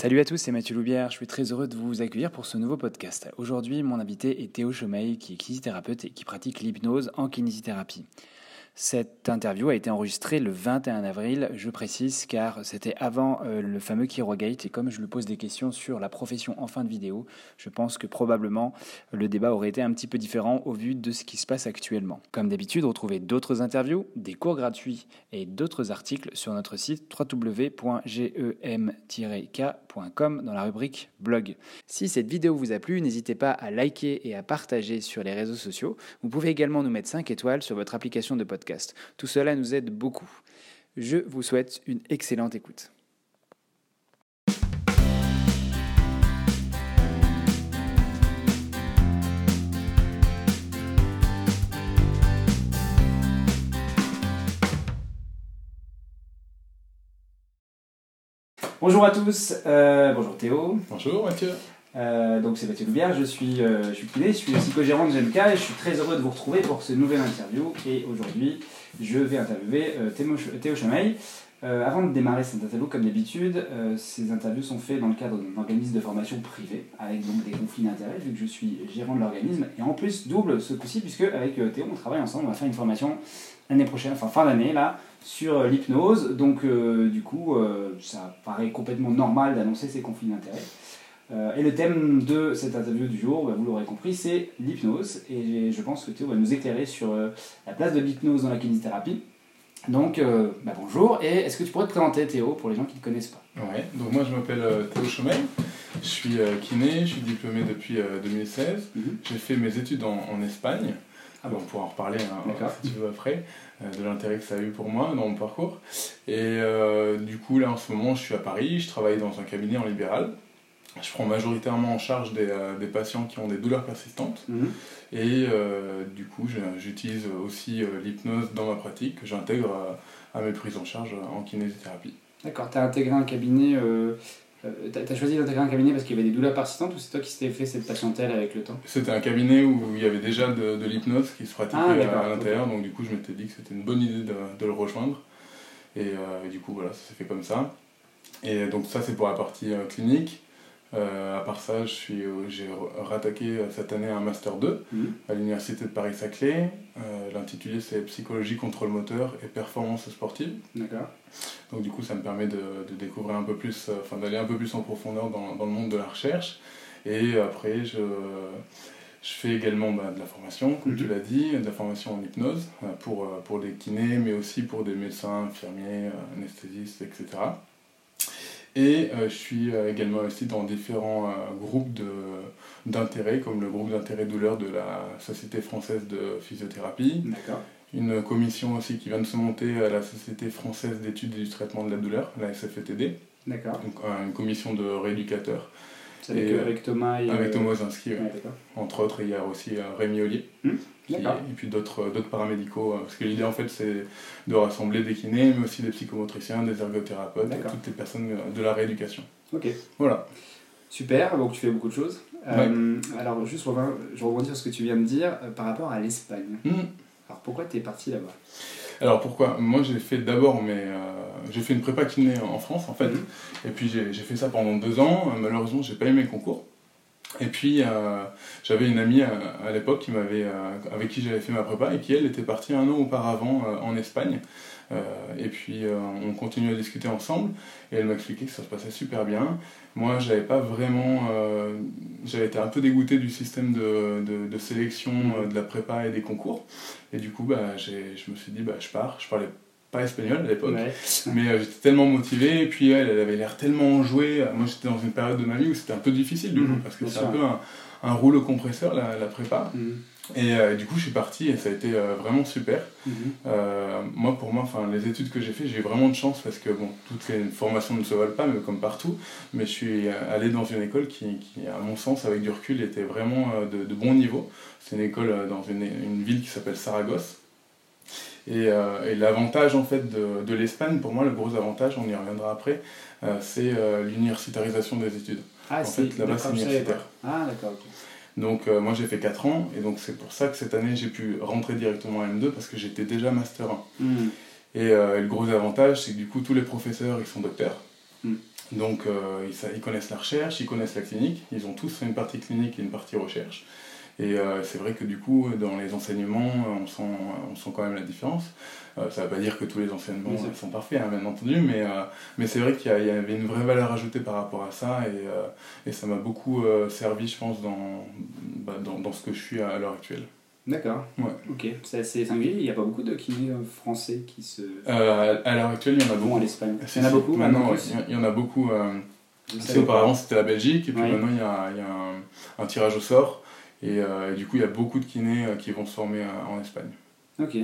Salut à tous, c'est Mathieu Loubière. Je suis très heureux de vous accueillir pour ce nouveau podcast. Aujourd'hui, mon invité est Théo Chomeil, qui est kinésithérapeute et qui pratique l'hypnose en kinésithérapie. Cette interview a été enregistrée le 21 avril, je précise, car c'était avant euh, le fameux Kirogate. Et comme je lui pose des questions sur la profession en fin de vidéo, je pense que probablement le débat aurait été un petit peu différent au vu de ce qui se passe actuellement. Comme d'habitude, retrouvez d'autres interviews, des cours gratuits et d'autres articles sur notre site www.gem-k.com dans la rubrique blog. Si cette vidéo vous a plu, n'hésitez pas à liker et à partager sur les réseaux sociaux. Vous pouvez également nous mettre 5 étoiles sur votre application de podcast tout cela nous aide beaucoup. Je vous souhaite une excellente écoute. Bonjour à tous, euh, bonjour Théo. Bonjour Mathieu. Euh, donc c'est Mathieu Loubière, je suis, euh, je suis kiné, je suis psychogérant de GMK et je suis très heureux de vous retrouver pour ce nouvel interview. Et aujourd'hui, je vais interviewer euh, Théo, Théo Chamail. avant de démarrer cette interview, comme d'habitude, ces interviews sont faites dans le cadre d'un organisme de formation privé, avec donc des conflits d'intérêts, vu que je suis gérant de l'organisme. Et en plus, double ce coup-ci, puisque avec Théo, on travaille ensemble, on va faire une formation l'année prochaine, enfin fin d'année, là, sur l'hypnose. Donc, du coup, ça paraît complètement normal d'annoncer ces conflits d'intérêts. Euh, et le thème de cette interview du jour, bah, vous l'aurez compris, c'est l'hypnose. Et je pense que Théo va nous éclairer sur euh, la place de l'hypnose dans la kinésithérapie. Donc, euh, bah, bonjour. Et est-ce que tu pourrais te présenter, Théo, pour les gens qui ne te connaissent pas? Ouais, donc moi je m'appelle Théo Chomel. Je suis kiné, je suis diplômé depuis 2016. Mhm. J'ai fait mes études en, Espagne. Ah bon. On pourra en reparler hein, si tu veux après, de l'intérêt que ça a eu pour moi dans mon parcours. Et du coup, là en ce moment, je suis à Paris, je travaille dans un cabinet en libéral. Je prends majoritairement en charge des, euh, des patients qui ont des douleurs persistantes. Mhm. Et euh, du coup, j'utilise aussi euh, l'hypnose dans ma pratique, que j'intègre à, mes prises en charge en kinésithérapie. D'accord, tu as intégré un cabinet. tu as, choisi d'intégrer un cabinet parce qu'il y avait des douleurs persistantes ou c'est toi qui t'es fait cette patientèle avec le temps? C'était un cabinet où il y avait déjà de, de l'hypnose qui se pratiquait ah, à, l'intérieur, donc du coup je m'étais dit que c'était une bonne idée de, de le rejoindre. Et, et, du coup voilà, ça s'est fait comme ça. Et donc ça c'est pour la partie clinique. Euh, à part ça, j'ai rattaqué cette année un Master 2 mhm. à l'Université de Paris-Saclay. Euh, L'intitulé c'est Psychologie, contrôle moteur et performance sportive. D'accord. Donc du coup, ça me permet de, de découvrir un peu plus, euh, enfin d'aller un peu plus en profondeur dans, dans, le monde de la recherche. Et après, je, je fais également bah, de la formation, comme tu mhm. l'as dit, de la formation en hypnose euh, pour, pour des kinés, mais aussi pour des médecins, infirmiers, anesthésistes, etc. Et euh, je suis euh, également investi dans différents euh, groupes d'intérêt, comme le groupe d'intérêt douleur de la Société française de physiothérapie. Une commission aussi qui vient de se monter à la Société française d'études et du traitement de la douleur, la SFETD. D'accord. Donc une commission de rééducateurs. Avec, avec, Thomas et... Avec Thomas Ozinski, entre autres. il y a aussi Rémi Ollier. Hmm et puis d'autres paramédicaux. Parce que l'idée en fait c'est de rassembler des kinés, mais aussi des psychomotriciens, des ergothérapeutes, toutes les personnes de la rééducation. Ok. Voilà. Super, donc tu fais beaucoup de choses. Euh, alors juste, je rebondis sur ce que tu viens de dire euh, par rapport à l'Espagne. Hmm. Alors pourquoi tu es parti là-bas? Alors pourquoi? Moi j'ai fait d'abord mais euh, j'ai fait une prépa kiné en France en fait hmm. et puis j'ai fait ça pendant deux ans. Malheureusement j'ai pas aimé le concours. Et puis, euh, j'avais une amie à, l'époque qui m'avait, euh, avec qui j'avais fait ma prépa et qui, elle, était partie un an auparavant euh, en Espagne. Et puis, on continue à discuter ensemble et elle m'a expliqué que ça se passait super bien. Moi, j'avais pas vraiment. j'avais été un peu dégoûté du système de, de, de sélection de la prépa et des concours. Et du coup, bah, je me suis dit, bah, je pars. Je parlais pas espagnol à l'époque, mais euh, j'étais tellement motivé, et puis elle, elle avait l'air tellement enjouée. Moi j'étais dans une période de ma vie où c'était un peu difficile du coup, mhm, parce que c'est un peu un, un, rouleau compresseur la, la prépa. Mhm. Et euh, du coup je suis parti et ça a été euh, vraiment super. Mhm. moi pour moi, les études que j'ai fait, j'ai eu vraiment de chance parce que bon, toutes les formations ne se valent pas, mais comme partout, mais je suis allé dans une école qui, qui à mon sens, avec du recul, était vraiment de, de bon niveau. C'est une école dans une, une ville qui s'appelle Saragosse. Euh, et, l'avantage en fait de, de l'Espagne, pour moi, le gros avantage, on y reviendra après, euh, c'est euh, l'universitarisation des études. Ah, en fait, là-bas, c'est universitaire. Ah, d'accord. Donc, moi, j'ai fait 4 ans, et donc c'est pour ça que cette année, j'ai pu rentrer directement en M2 parce que j'étais déjà Master 1. Hmm. Et, le gros avantage, c'est que du coup, tous les professeurs, ils sont docteurs. Hmm. Donc euh, ils, ils, connaissent la recherche, ils connaissent la clinique, ils ont tous une partie clinique et une partie recherche. Et euh, c'est vrai que du coup, dans les enseignements, on sent, on sent quand même la différence. Euh, ça ne veut pas dire que tous les enseignements sont parfaits, hein, bien entendu, mais, mais c'est vrai qu'il y, y, avait une vraie valeur ajoutée par rapport à ça, et, et ça m'a beaucoup servi, je pense, dans, bah, dans, dans, ce que je suis à, l'heure actuelle. D'accord. Ouais. Ok, c'est assez singulier. Il n'y a pas beaucoup de kinés français qui se. Euh, à l'heure actuelle, il y en a beaucoup. à l'Espagne. Il y en a beaucoup Maintenant, il y en a beaucoup. auparavant, c'était la Belgique, et puis maintenant, il y a, il y a un, un, tirage au sort. Et, euh, du coup, il y a beaucoup de kinés euh, qui vont se former euh, en Espagne. Ok.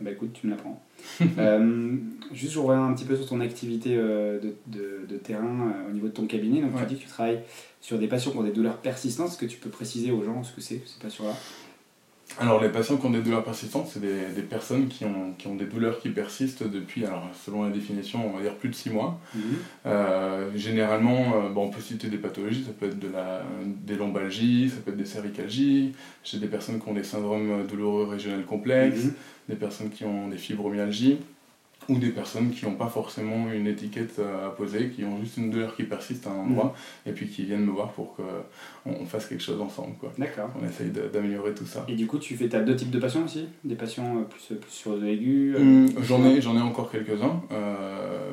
Bah écoute, tu me l'apprends. euh, juste, je reviens un petit peu sur ton activité de, de, de, terrain au niveau de ton cabinet. Donc, tu dis que tu travailles sur des patients qui ont des douleurs persistantes. Est-ce que tu peux préciser aux gens ce que c'est, ces patients-là alors les patients qui ont des douleurs persistantes, c'est des, des, personnes qui ont, qui ont des douleurs qui persistent depuis, alors selon la définition, on va dire plus de 6 mois. Mhm. Euh, généralement, euh, bon, on peut citer des pathologies, ça peut être de la, des lombalgies, ça peut être des cervicalgies, j'ai des personnes qui ont des syndromes douloureux régionels complexes, Mhm. des personnes qui ont des fibromyalgies, ou des personnes qui n'ont pas forcément une étiquette euh, à poser, qui ont juste une douleur qui persiste à un endroit, et puis qui viennent me voir pour qu'on fasse quelque chose ensemble. Quoi. D'accord. On essaye d'améliorer tout ça. Et du coup, tu fais as deux types de patients aussi? Des patients euh, plus, plus sur de l'aigu euh, Hum, J'en ai, j'en ai encore quelques-uns. Euh,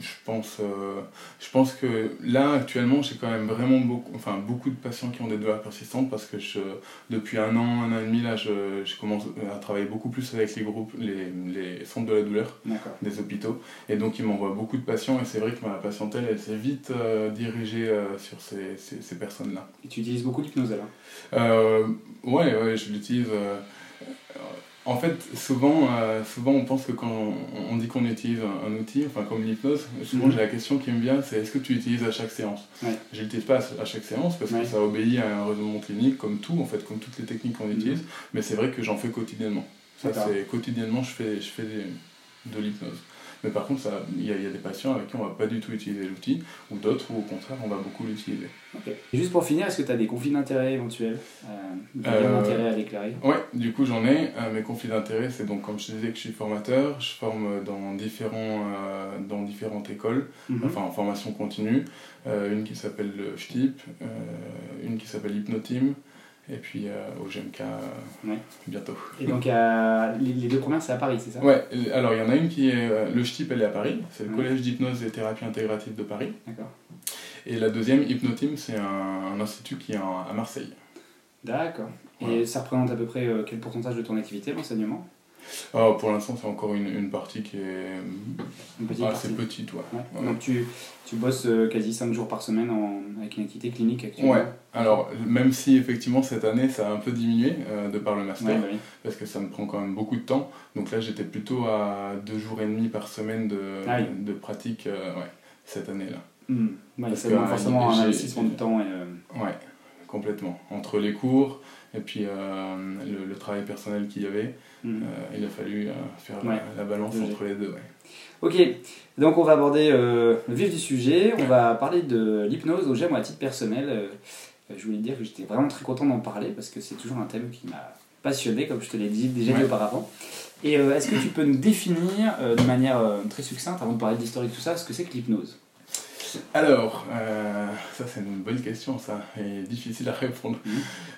je, pense, euh, je pense que là, actuellement, j'ai quand même vraiment beaucoup, enfin, beaucoup de patients qui ont des douleurs persistantes parce que je, depuis un an, un an et demi, là, je, je commence à travailler beaucoup plus avec les groupes, les, les centres de la douleur des hôpitaux. Et donc, ils m'envoient beaucoup de patients et c'est vrai que ma patientèle, elle s'est vite euh, dirigée euh, sur ces, ces, ces personnes-là. Et tu utilises beaucoup d'hypnose alors Euh, ouais, ouais, je l'utilise. En fait, souvent, euh, souvent on pense que quand on, on dit qu'on utilise un, un outil, enfin comme l'hypnose, souvent Mhm. j'ai la question qui me vient, c'est est-ce que tu l'utilises à chaque séance? Ouais. Je l'utilise pas à chaque séance parce Ouais. que ça obéit à un raisonnement clinique, comme tout, en fait, comme toutes les techniques qu'on Mhm. utilise, mais c'est vrai que j'en fais quotidiennement. Ça, c'est quotidiennement, je fais, je fais des- de l'hypnose. Mais par contre, il y, a- il y a des patients avec qui on va pas du tout utiliser l'outil, ou d'autres où au contraire on va beaucoup l'utiliser. Et juste pour finir, est-ce que tu as des conflits d'intérêts éventuels euh, Des Euh, d'intérêt à déclarer? Ouais, du coup j'en ai. Euh, mes conflits d'intérêt, c'est donc comme je te disais que je suis formateur, je forme dans, différents, euh, dans différentes écoles, Mhm. enfin en formation continue. Une qui s'appelle le FTIP, une qui s'appelle Hypnoteam, et puis euh, au GMK euh, Ouais. bientôt. Et donc, les, les deux premières, c'est à Paris, c'est ça? Ouais, alors il y en a une qui est. euh, le FTIP, elle est à Paris, c'est le. Collège d'hypnose et thérapie intégrative de Paris. D'accord. Et la deuxième, Hypnoteam, c'est un, un institut qui est à Marseille. D'accord. Et ça représente à peu près quel pourcentage de ton activité, l'enseignement? Alors, pour l'instant, c'est encore une, une partie qui est petite assez partie. petite, ouais. Ouais. Donc, tu, tu bosses euh, quasi 5 jours par semaine en, avec une activité clinique actuellement Ouais, alors même si effectivement cette année ça a un peu diminué euh, de par le master, Ouais, bah oui. parce que ça me prend quand même beaucoup de temps, donc là j'étais plutôt à deux jours et demi par semaine de, Ah oui. de pratique euh, ouais, cette année-là. Parce c'est bon, euh, forcément un investissement de temps. Et, euh, Ouais, complètement. Entre les cours et puis euh, le, le travail personnel qu'il y avait, hmm. euh, il a fallu euh, faire Ouais. la, la balance entre les deux. Ouais. Ok, donc on va aborder euh, le vif du sujet. On va parler de l'hypnose au GEM à titre personnel. Euh, je voulais dire que j'étais vraiment très content d'en parler parce que c'est toujours un thème qui m'a passionné, comme je te l'ai dit, déjà dit Ouais. auparavant. Et euh, est-ce que tu peux nous définir de manière très succincte, avant de parler d'historique, tout ça, ce que c'est que l'hypnose? Alors, euh, ça c'est une bonne question, ça, et difficile à répondre. Mhm.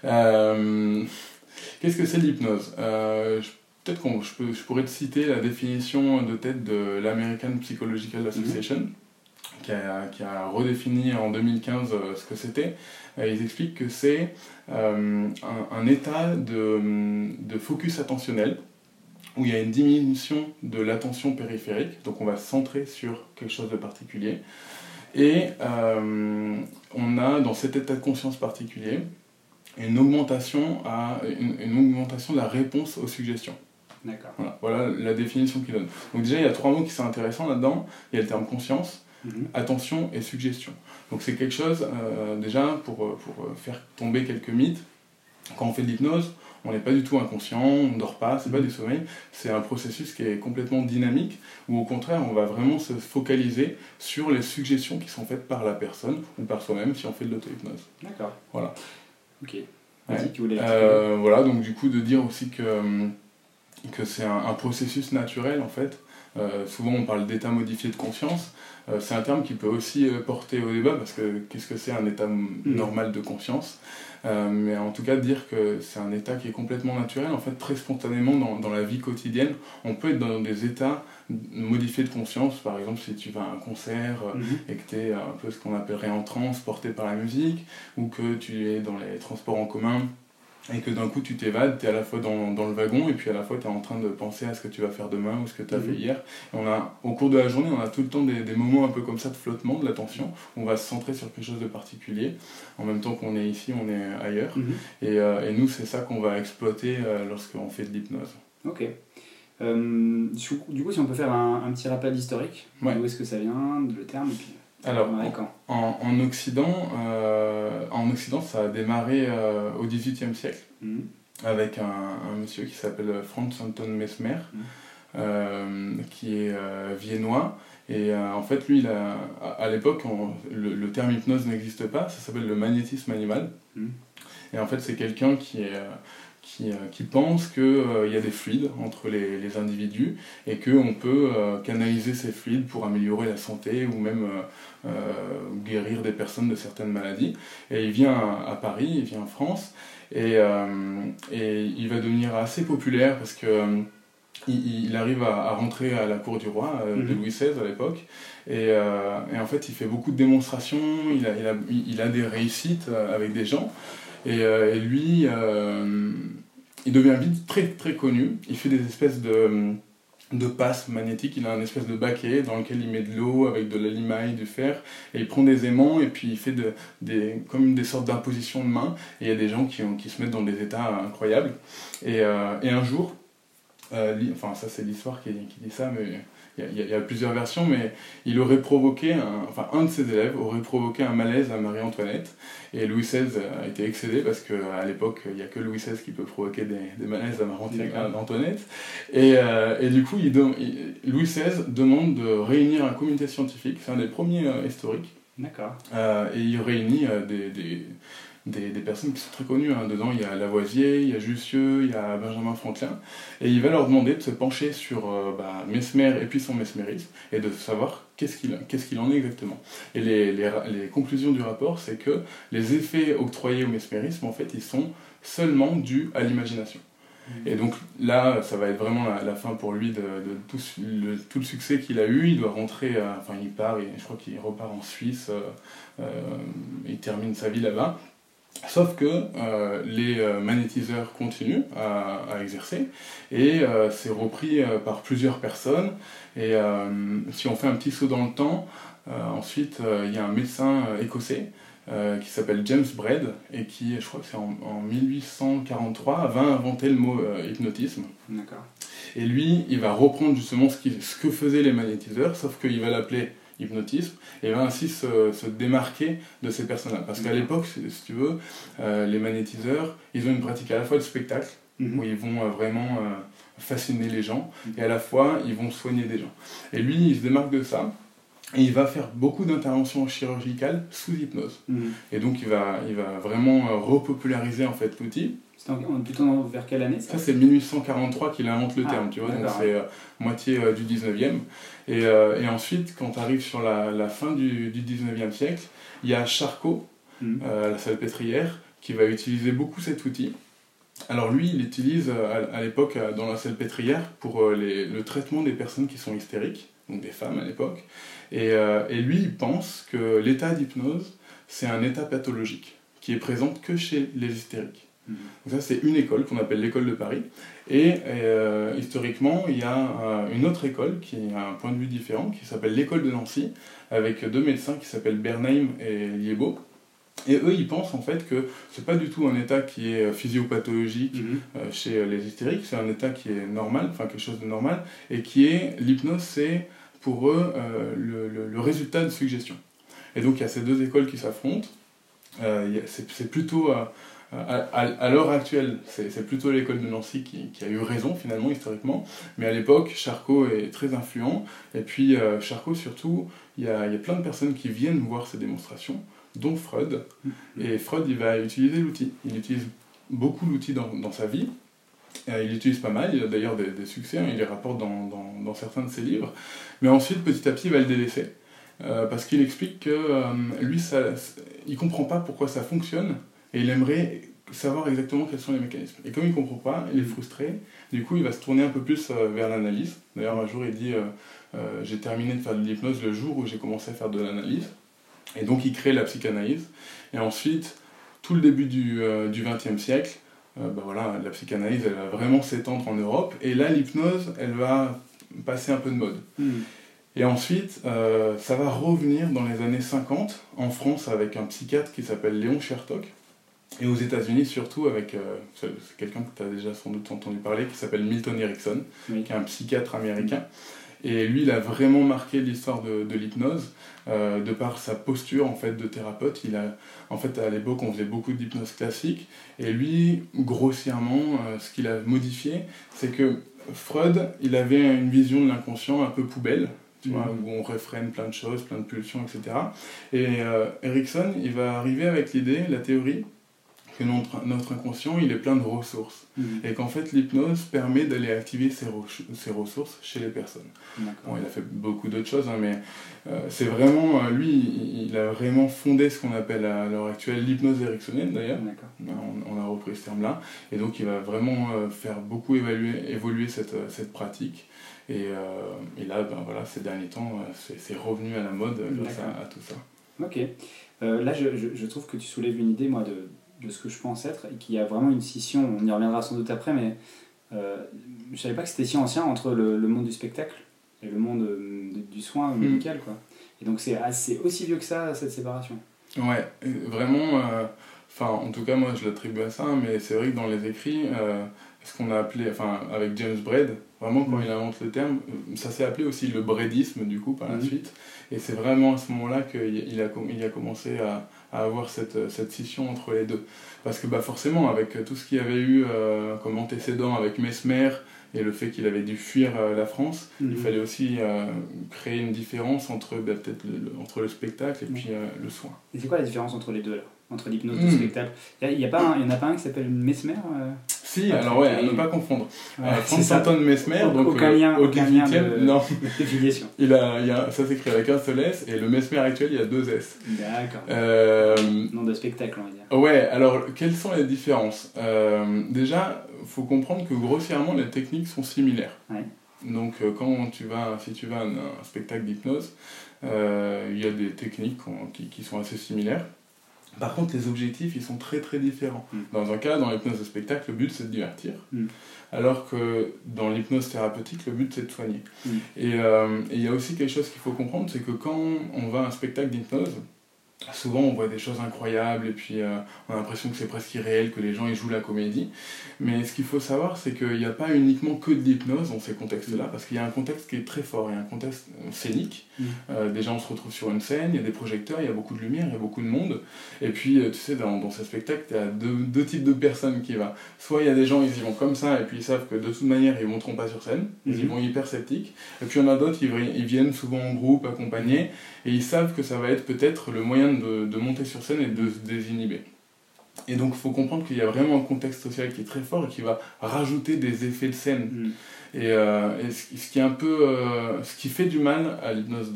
Euh, Qu'est-ce que c'est l'hypnose? Euh, Peut-être que je, pourrais te citer la définition de tête de l'American Psychological Association, qui, a, qui a redéfini en 2015 euh, ce que c'était. Ils expliquent que c'est un, un état de, de focus attentionnel où il y a une diminution de l'attention périphérique, donc on va se centrer sur quelque chose de particulier. Et euh, on a dans cet état de conscience particulier une augmentation, à, une, une augmentation de la réponse aux suggestions. D'accord. Voilà, voilà la définition qu'il donne. Donc déjà, il y a trois mots qui sont intéressants là-dedans. Il y a le terme conscience, Mhm. attention et suggestion. Donc c'est quelque chose, euh, déjà, pour, pour faire tomber quelques mythes. Quand on fait de l'hypnose, on n'est pas du tout inconscient, on ne dort pas, c'est pas du sommeil. C'est un processus qui est complètement dynamique, où au contraire, on va vraiment se focaliser sur les suggestions qui sont faites par la personne ou par soi-même si on fait de l'auto-hypnose. D'accord. Voilà. Ok. Tu voulais Euh, voilà, donc du coup de dire aussi que, hum, que c'est un, un processus naturel en fait, souvent on parle d'état modifié de conscience. c'est un terme qui peut aussi porter au débat parce que qu'est-ce que c'est un état mm. normal de conscience? Mais en tout cas dire que c'est un état qui est complètement naturel, en fait très spontanément dans, dans la vie quotidienne, on peut être dans des états modifiés de conscience, par exemple si tu vas à un concert mhm. et que tu es un peu ce qu'on appellerait en transe, porté par la musique, ou que tu es dans les transports en commun et que d'un coup tu t'évades, tu es à la fois dans, dans, le wagon et puis à la fois tu es en train de penser à ce que tu vas faire demain ou ce que tu as mhm. fait hier. on a, au cours de la journée, on a tout le temps des, des moments un peu comme ça de flottement, de l'attention. On va se centrer sur quelque chose de particulier. En même temps qu'on est ici, on est ailleurs. Mhm. et, euh, et, nous, c'est ça qu'on va exploiter euh, lorsqu'on fait de l'hypnose. Ok. Euh, du coup, si on peut faire un, un petit rappel historique, où est-ce que ça vient, le terme, et puis alors, en, en, Occident, euh, en Occident, ça a démarré euh, au XVIIIe siècle mhm. avec un, un, monsieur qui s'appelle Franz Anton Mesmer, mhm. euh, qui est viennois. Et en fait, lui, il a, à, l'époque, le, le, terme hypnose n'existe pas, ça s'appelle le magnétisme animal. Mhm. Et en fait, c'est quelqu'un qui est qui, qui, pense qu'il euh, y a des fluides entre les, les individus et qu'on peut canaliser ces fluides pour améliorer la santé ou même euh, guérir des personnes de certaines maladies. Et il vient à, Paris, il vient en France, et, euh, et il va devenir assez populaire parce que euh, il, arrive à, rentrer à la cour du roi, de mhm. Louis XVI à l'époque, et, et, en fait il fait beaucoup de démonstrations, il a, il a, il a des réussites avec des gens, et, et lui, il devient vite très très connu, il fait des espèces de de passe magnétique, il a un espèce de baquet dans lequel il met de l'eau avec de la limaille, du fer, et il prend des aimants et puis il fait de, des, comme des sortes d'impositions de main, et il y a des gens qui, qui se mettent dans des états incroyables. Et, euh, et un jour, euh, enfin ça c'est l'histoire qui, qui, dit ça, mais il y, a plusieurs versions, mais il aurait provoqué, un, enfin un de ses élèves aurait provoqué un malaise à Marie-Antoinette, et Louis XVI a été excédé parce qu'à l'époque, il n'y a que Louis XVI qui peut provoquer des, des malaises à Marie-Antoinette. Et, euh, et, du coup, il, Louis XVI demande de réunir un comité scientifique, c'est un des premiers euh, historiques. D'accord. Euh, et il réunit des, des des, des, personnes qui sont très connues. Hein. Dedans, il y a Lavoisier, il y a Jussieu, il y a Benjamin Franklin. Et il va leur demander de se pencher sur euh, bah, Mesmer et puis son mesmérisme et de savoir qu'est-ce qu'il qu'est-ce qu'il en est exactement. Et les, les, les conclusions du rapport, c'est que les effets octroyés au mesmérisme, en fait, ils sont seulement dus à l'imagination. Mmh. Et donc là, ça va être vraiment la, fin pour lui de, de tout, le, tout, le, succès qu'il a eu. Il doit rentrer, enfin il part, et je crois qu'il repart en Suisse, euh, euh, il termine sa vie là-bas. Sauf que euh, les euh, magnétiseurs continuent à, à exercer et euh, c'est repris euh, par plusieurs personnes. Et si on fait un petit saut dans le temps, ensuite il y a un médecin écossais qui s'appelle James Braid et qui, je crois que c'est en, en, 1843, va inventer le mot hypnotisme. D'accord. Et lui, il va reprendre justement ce, qui, ce que faisaient les magnétiseurs, sauf qu'il va l'appeler hypnotisme, et va ainsi se, se démarquer de ces personnes-là. Parce qu'à l'époque, si, tu veux, euh, les magnétiseurs, ils ont une pratique à la fois de spectacle, mm -hmm. où ils vont euh, vraiment euh, fasciner les gens, mm et à la fois, ils vont soigner des gens. Et lui, il se démarque de ça, et il va faire beaucoup d'interventions chirurgicales sous hypnose. Mm -hmm. Et donc, il va, il va vraiment repopulariser en fait l'outil. C'était plutôt vers quelle année Ça, c'est 1843 qu'il invente le ah, terme, tu vois, donc c'est euh, moitié euh, du 19e. Et, euh, et, ensuite, quand tu arrives sur la, la, fin du, du 19e siècle, il y a Charcot, mm. la salpêtrière, qui va utiliser beaucoup cet outil. Alors lui, il l'utilise à, à l'époque dans la salpêtrière pour les, le traitement des personnes qui sont hystériques, donc des femmes à l'époque. Et, et lui, il pense que l'état d'hypnose, c'est un état pathologique qui est présent que chez les hystériques. Donc ça, c'est une école qu'on appelle l'école de Paris. Et euh, historiquement, il y a euh, une autre école qui a un point de vue différent, qui s'appelle l'école de Nancy, avec deux médecins qui s'appellent Bernheim et Liebo. Et eux, ils pensent en fait que c'est pas du tout un état qui est physiopathologique mm -hmm. euh, chez les hystériques, c'est un état qui est normal, enfin quelque chose de normal, et qui est, l'hypnose, c'est pour eux euh, le, le, le, résultat de suggestion. Et donc il y a ces deux écoles qui s'affrontent, euh, c'est plutôt à, à, l'heure actuelle, c'est plutôt l'école de Nancy qui, qui, a eu raison finalement historiquement, mais à l'époque, Charcot est très influent, et puis euh, Charcot surtout, il y a, y a, plein de personnes qui viennent voir ces démonstrations, dont Freud, mm-hmm. et Freud il va utiliser l'outil, il utilise beaucoup l'outil dans, dans, sa vie, il l'utilise pas mal, il a d'ailleurs des, succès, hein, il les rapporte dans, dans, dans, certains de ses livres. Mais ensuite, petit à petit, il va le délaisser. parce qu'il explique que lui, ça, il comprend pas pourquoi ça fonctionne et il aimerait savoir exactement quels sont les mécanismes. Et comme il ne comprend pas, il est frustré, du coup il va se tourner un peu plus euh, vers l'analyse. D'ailleurs un jour il dit euh, euh, j'ai terminé de faire de l'hypnose le jour où j'ai commencé à faire de l'analyse. Et donc il crée la psychanalyse. Et ensuite, tout le début du XXe siècle, ben voilà, la psychanalyse elle va vraiment s'étendre en Europe. Et là l'hypnose elle va passer un peu de mode. Hmm. Et ensuite, ça va revenir dans les années 50 en France avec un psychiatre qui s'appelle Léon Chertok et aux États-Unis, surtout avec euh, quelqu'un que tu as déjà sans doute entendu parler, qui s'appelle Milton Erickson, qui est un psychiatre américain. Et lui, il a vraiment marqué l'histoire de, de l'hypnose, euh, de par sa posture en fait de thérapeute. Il a, en fait, à l'époque, on faisait beaucoup d'hypnose classique, et lui, grossièrement, euh, ce qu'il a modifié, c'est que Freud, il avait une vision de l'inconscient un peu poubelle, tu vois, mm. où on réfrène plein de choses, plein de pulsions, etc. Et Erickson, il va arriver avec l'idée, la théorie, notre, notre inconscient, il est plein de ressources. Mm. Et qu'en fait, l'hypnose permet d'aller activer ces, ces, ressources chez les personnes. Bon, il a fait beaucoup d'autres choses, hein, mais euh, c'est vraiment, euh, lui, il, a vraiment fondé ce qu'on appelle à l'heure actuelle l'hypnose ericksonienne, d'ailleurs. On, on, a repris ce terme-là. Et donc, il va vraiment euh, faire beaucoup évaluer, évoluer cette, cette pratique. Et, et, là, ben, voilà, ces derniers temps, c'est revenu à la mode grâce à, tout ça. Ok. là, je, je, je, trouve que tu soulèves une idée, moi, de, de ce que je pense être, et qu'il y a vraiment une scission, on y reviendra sans doute après, mais euh, je savais pas que c'était si ancien entre le, le, monde du spectacle et le monde euh, du soin mm. médical, quoi. Et donc c'est assez aussi vieux que ça, cette séparation. Ouais, vraiment, euh, enfin en tout cas moi je l'attribue à ça, mais c'est vrai que dans les écrits, euh, ce qu'on a appelé, enfin avec James Braid, vraiment quand mm. il invente le terme, ça s'est appelé aussi le braidisme du coup par la mm. suite, et c'est vraiment à ce moment-là qu'il a, il a commencé à à avoir cette, cette scission entre les deux. Parce que bah, forcément, avec tout ce qu'il y avait eu euh, comme antécédent avec Mesmer et le fait qu'il avait dû fuir euh, la France, il mhm. fallait aussi euh, créer une différence entre bah, peut-être le, entre le spectacle et puis le soin. Et c'est quoi la différence entre les deux là? Entre l'hypnose et le hmm. spectacle Il n'y a, pas en a pas un qui s'appelle Mesmer si, alors ouais, à ne pas confondre. Ouais, euh, Franz Anton Mesmer, donc aucun lien, au 18 de, non. il a, il a, ça s'écrit avec un seul S, et le Mesmer actuel, il y a deux S. D'accord. Euh, Nom de spectacle, on va dire. Ouais, alors quelles sont les différences? Euh, Déjà, il faut comprendre que grossièrement, les techniques sont similaires. Ouais. Donc euh, quand tu vas, si tu vas à un, un spectacle d'hypnose, euh, il y a des techniques qui, qui sont assez similaires. Par contre, les objectifs, ils sont très très différents. Mm. Dans un cas, dans l'hypnose de spectacle, le but c'est de divertir. Mm. Alors que dans l'hypnose thérapeutique, le but c'est de soigner. Mm. Euh, et il y a aussi quelque chose qu'il faut comprendre, c'est que quand on va à un spectacle d'hypnose, souvent on voit des choses incroyables et puis euh, on a l'impression que c'est presque irréel, que les gens ils jouent la comédie. Mais ce qu'il faut savoir, c'est qu'il n'y a pas uniquement que de l'hypnose dans ces contextes-là, parce qu'il y a un contexte qui est très fort, il y a un contexte euh, scénique. Mm. Euh, déjà on se retrouve sur une scène, il y a des projecteurs, il y a beaucoup de lumière, il y a beaucoup de monde. Et puis tu sais, dans, dans ces spectacles, il y a deux, deux, types de personnes qui vont. Soit il y a des gens, ils y vont comme ça, et puis ils savent que de toute manière ils ne monteront pas sur scène, ils y mm-hmm. vont hyper sceptiques. Et puis il y en a d'autres, ils, ils viennent souvent en groupe, accompagnés, et ils savent que ça va être peut-être le moyen de, de, monter sur scène et de se désinhiber. Et donc il faut comprendre qu'il y a vraiment un contexte social qui est très fort et qui va rajouter des effets de scène. Mm. Et, euh, ce, qui est un peu, euh, ce qui fait du mal à l'hypnose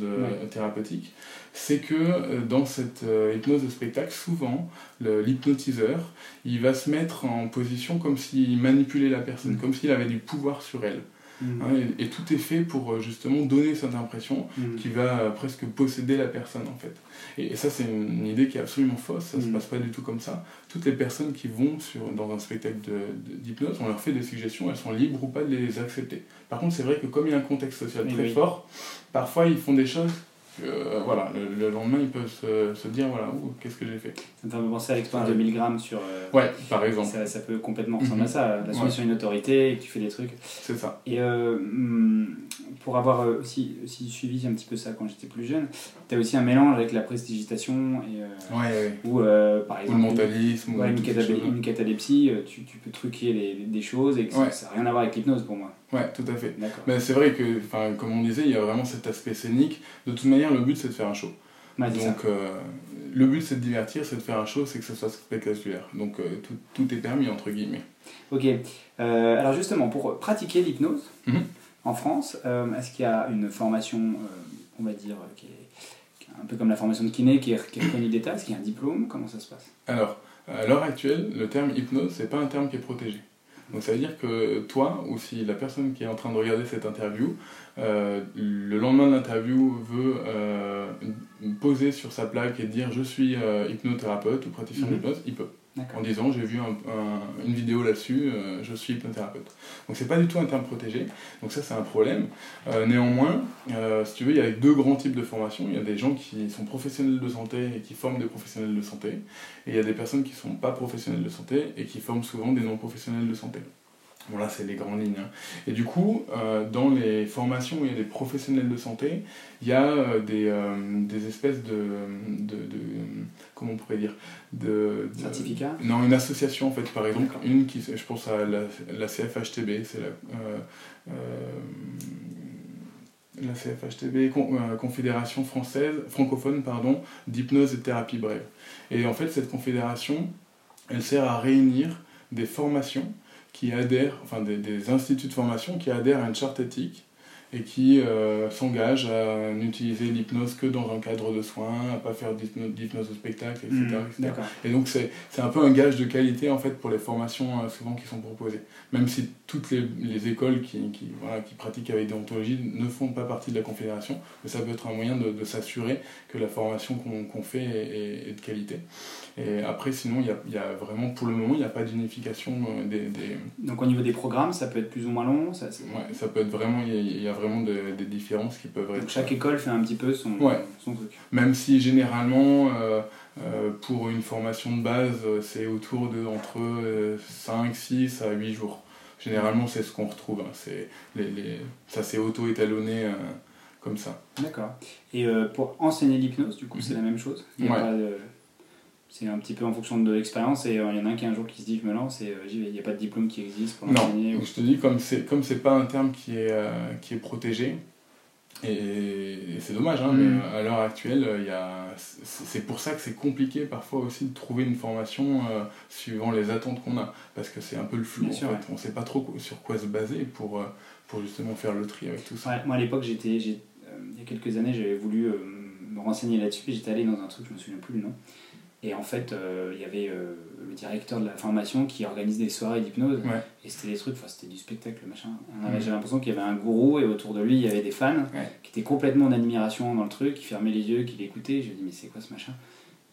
thérapeutique, c'est que euh, dans cette hypnose de spectacle, souvent, l'hypnotiseur, il va se mettre en position comme s'il manipulait la personne, mm. comme s'il avait du pouvoir sur elle. Mm. Hein, et, tout est fait pour euh, justement donner cette impression mm. qui va euh, presque posséder la personne en fait. Et, ça c'est une, idée qui est absolument fausse, ça ne se mm. passe pas du tout comme ça. Toutes les personnes qui vont sur, dans un spectacle d'hypnose, on leur fait des suggestions, elles sont libres ou pas de les accepter. Par contre c'est vrai que comme il y a un contexte social très fort, parfois ils font des choses euh, voilà, le, lendemain, ils peuvent se, se dire voilà, qu'est-ce que j'ai fait Ça me fait penser à l'expérience de 1000 grammes sur. Euh, ouais, par exemple. Ça, ça peut complètement ressembler à ça. La soumission sur une autorité et que tu fais des trucs. C'est ça. Et euh, hmm, pour avoir aussi, aussi, suivi un petit peu ça quand j'étais plus jeune, tu as aussi un mélange avec la prestigitation et. ouais, Ou par exemple. Ou le mentalisme. Ouais, une, catalepsie, tu, tu, peux truquer les, des choses et que ça n'a rien à voir avec l'hypnose pour moi. Ouais, tout à fait. Mais c'est vrai que, comme on disait, il y a vraiment cet aspect scénique. De toute manière, le but, c'est de faire un show. Ouais, ça. Donc, euh, le but, c'est de divertir, c'est de faire un show, c'est que ce soit spectaculaire. Donc, euh, tout, tout est permis, entre guillemets. Ok. Euh, alors justement, pour pratiquer l'hypnose Mhm. en France, est-ce qu'il y a une formation, on va dire, qui est, qui est un peu comme la formation de kiné, qui est, qui est reconnue d'État? Est-ce qu'il y a un diplôme? Comment ça se passe? Alors, à l'heure actuelle, le terme hypnose, c'est pas un terme qui est protégé. Donc ça veut dire que toi, ou si la personne qui est en train de regarder cette interview, euh, le lendemain de l'interview veut euh, poser sur sa plaque et dire je suis euh, hypnothérapeute ou praticien Mhm. d'hypnose, il peut. En disant j'ai vu un- un- une vidéo là-dessus, euh, je suis hypnothérapeute. Donc c'est pas du tout un terme protégé, donc ça c'est un problème. Euh, néanmoins, euh, si tu veux, il y a deux grands types de formations. Il y a des gens qui sont professionnels de santé et qui forment des professionnels de santé, et il y a des personnes qui sont pas professionnels de santé et qui forment souvent des non-professionnels de santé. Bon là c'est les grandes lignes. hein. Et du coup, euh, dans les formations où il y a des professionnels de santé, il y a euh, des, euh, des espèces de, de, de- Comment on pourrait dire de, de- Certificat non, une association en fait, par exemple, une qui, je pense à la, la CFHTB, c'est la, la CFHTB, Con- Confédération française, francophone, pardon, d'hypnose et thérapie brève. Et en fait, cette confédération, elle sert à réunir des formations qui adhèrent, enfin des, des instituts de formation qui adhèrent à une charte éthique et qui euh, s'engagent à n'utiliser l'hypnose que dans un cadre de soins, à pas faire d'hypno- d'hypnose au spectacle, etc. Etc. D'accord. Et donc c'est un peu un gage de qualité en fait pour les formations euh, souvent qui sont proposées. Même si toutes les, les écoles qui, qui, voilà, qui pratiquent avec déontologie ne font pas partie de la confédération, mais ça peut être un moyen de, de s'assurer que la formation qu'on qu'on fait est, est- est de qualité. Et après sinon il y a, y a vraiment pour le moment il n'y a pas d'unification euh, des, des, Donc au niveau des programmes, ça peut être plus ou moins long ça, Ouais, ça peut être vraiment, y a, y a vraiment de- des différences qui peuvent Donc être. chaque école fait un petit peu son, Ouais. son truc. Même si généralement, euh, euh, pour une formation de base, euh, c'est autour de entre euh, 5, 6 à 8 jours. Généralement, c'est ce qu'on retrouve. hein. C'est les, les- ça s'est auto-étalonné euh, comme ça. D'accord. Et euh, pour enseigner l'hypnose, du coup, Mhm. c'est la même chose? Il Ouais. C'est un petit peu en fonction de l'expérience et euh, il y en a un qui un jour qui se dit je me lance et euh, j'y vais. Il n'y a pas de diplôme qui existe pour Non, l'enseigner. ou- je te dis, comme c'est comme c'est pas un terme qui est, euh, qui est protégé, et, et c'est dommage, hein, Mm. mais à l'heure actuelle, il y a, c'est pour ça que c'est compliqué parfois aussi de trouver une formation suivant les attentes qu'on a, parce que c'est un peu le flou, Bien en sûr, fait. on sait pas trop sur quoi se baser pour, pour justement faire le tri avec tout ça. Ouais, moi à l'époque, j'étais, il y a quelques années, j'avais voulu me renseigner là-dessus et j'étais allé dans un truc, je me souviens plus le nom. Et en fait, euh, il y avait euh, le directeur de la formation qui organise des soirées d'hypnose. Ouais. Et c'était des trucs, enfin c'était du spectacle, machin. On avait- Mhm. J'avais l'impression qu'il y avait un gourou et autour de lui, il y avait des fans Ouais. qui étaient complètement en admiration dans le truc, qui fermaient les yeux, qui l'écoutaient. Je me dis, mais c'est quoi ce machin?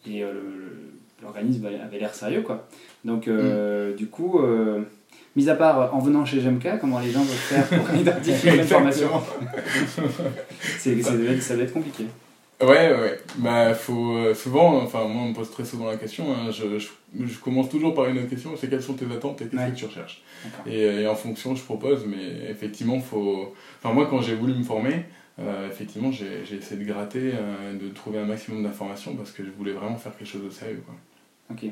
Et euh, l'organisme avait l'air sérieux, quoi. Donc, euh, du coup, mis à part en venant chez GMK, comment les gens peuvent faire pour identifier une formation C'est- c'est- ça doit être compliqué. Ouais, ouais. Bah, faut, euh, souvent, enfin, moi, on me pose très souvent la question. hein, je, je, je commence toujours par une autre question c'est quelles sont tes attentes et qu'est-ce Ouais. que tu recherches et, euh, et en fonction, je propose, mais effectivement, faut. Enfin, moi, quand j'ai voulu me former, euh, effectivement, j'ai j'ai essayé de gratter, euh, de trouver un maximum d'informations parce que je voulais vraiment faire quelque chose de sérieux, quoi. Ok.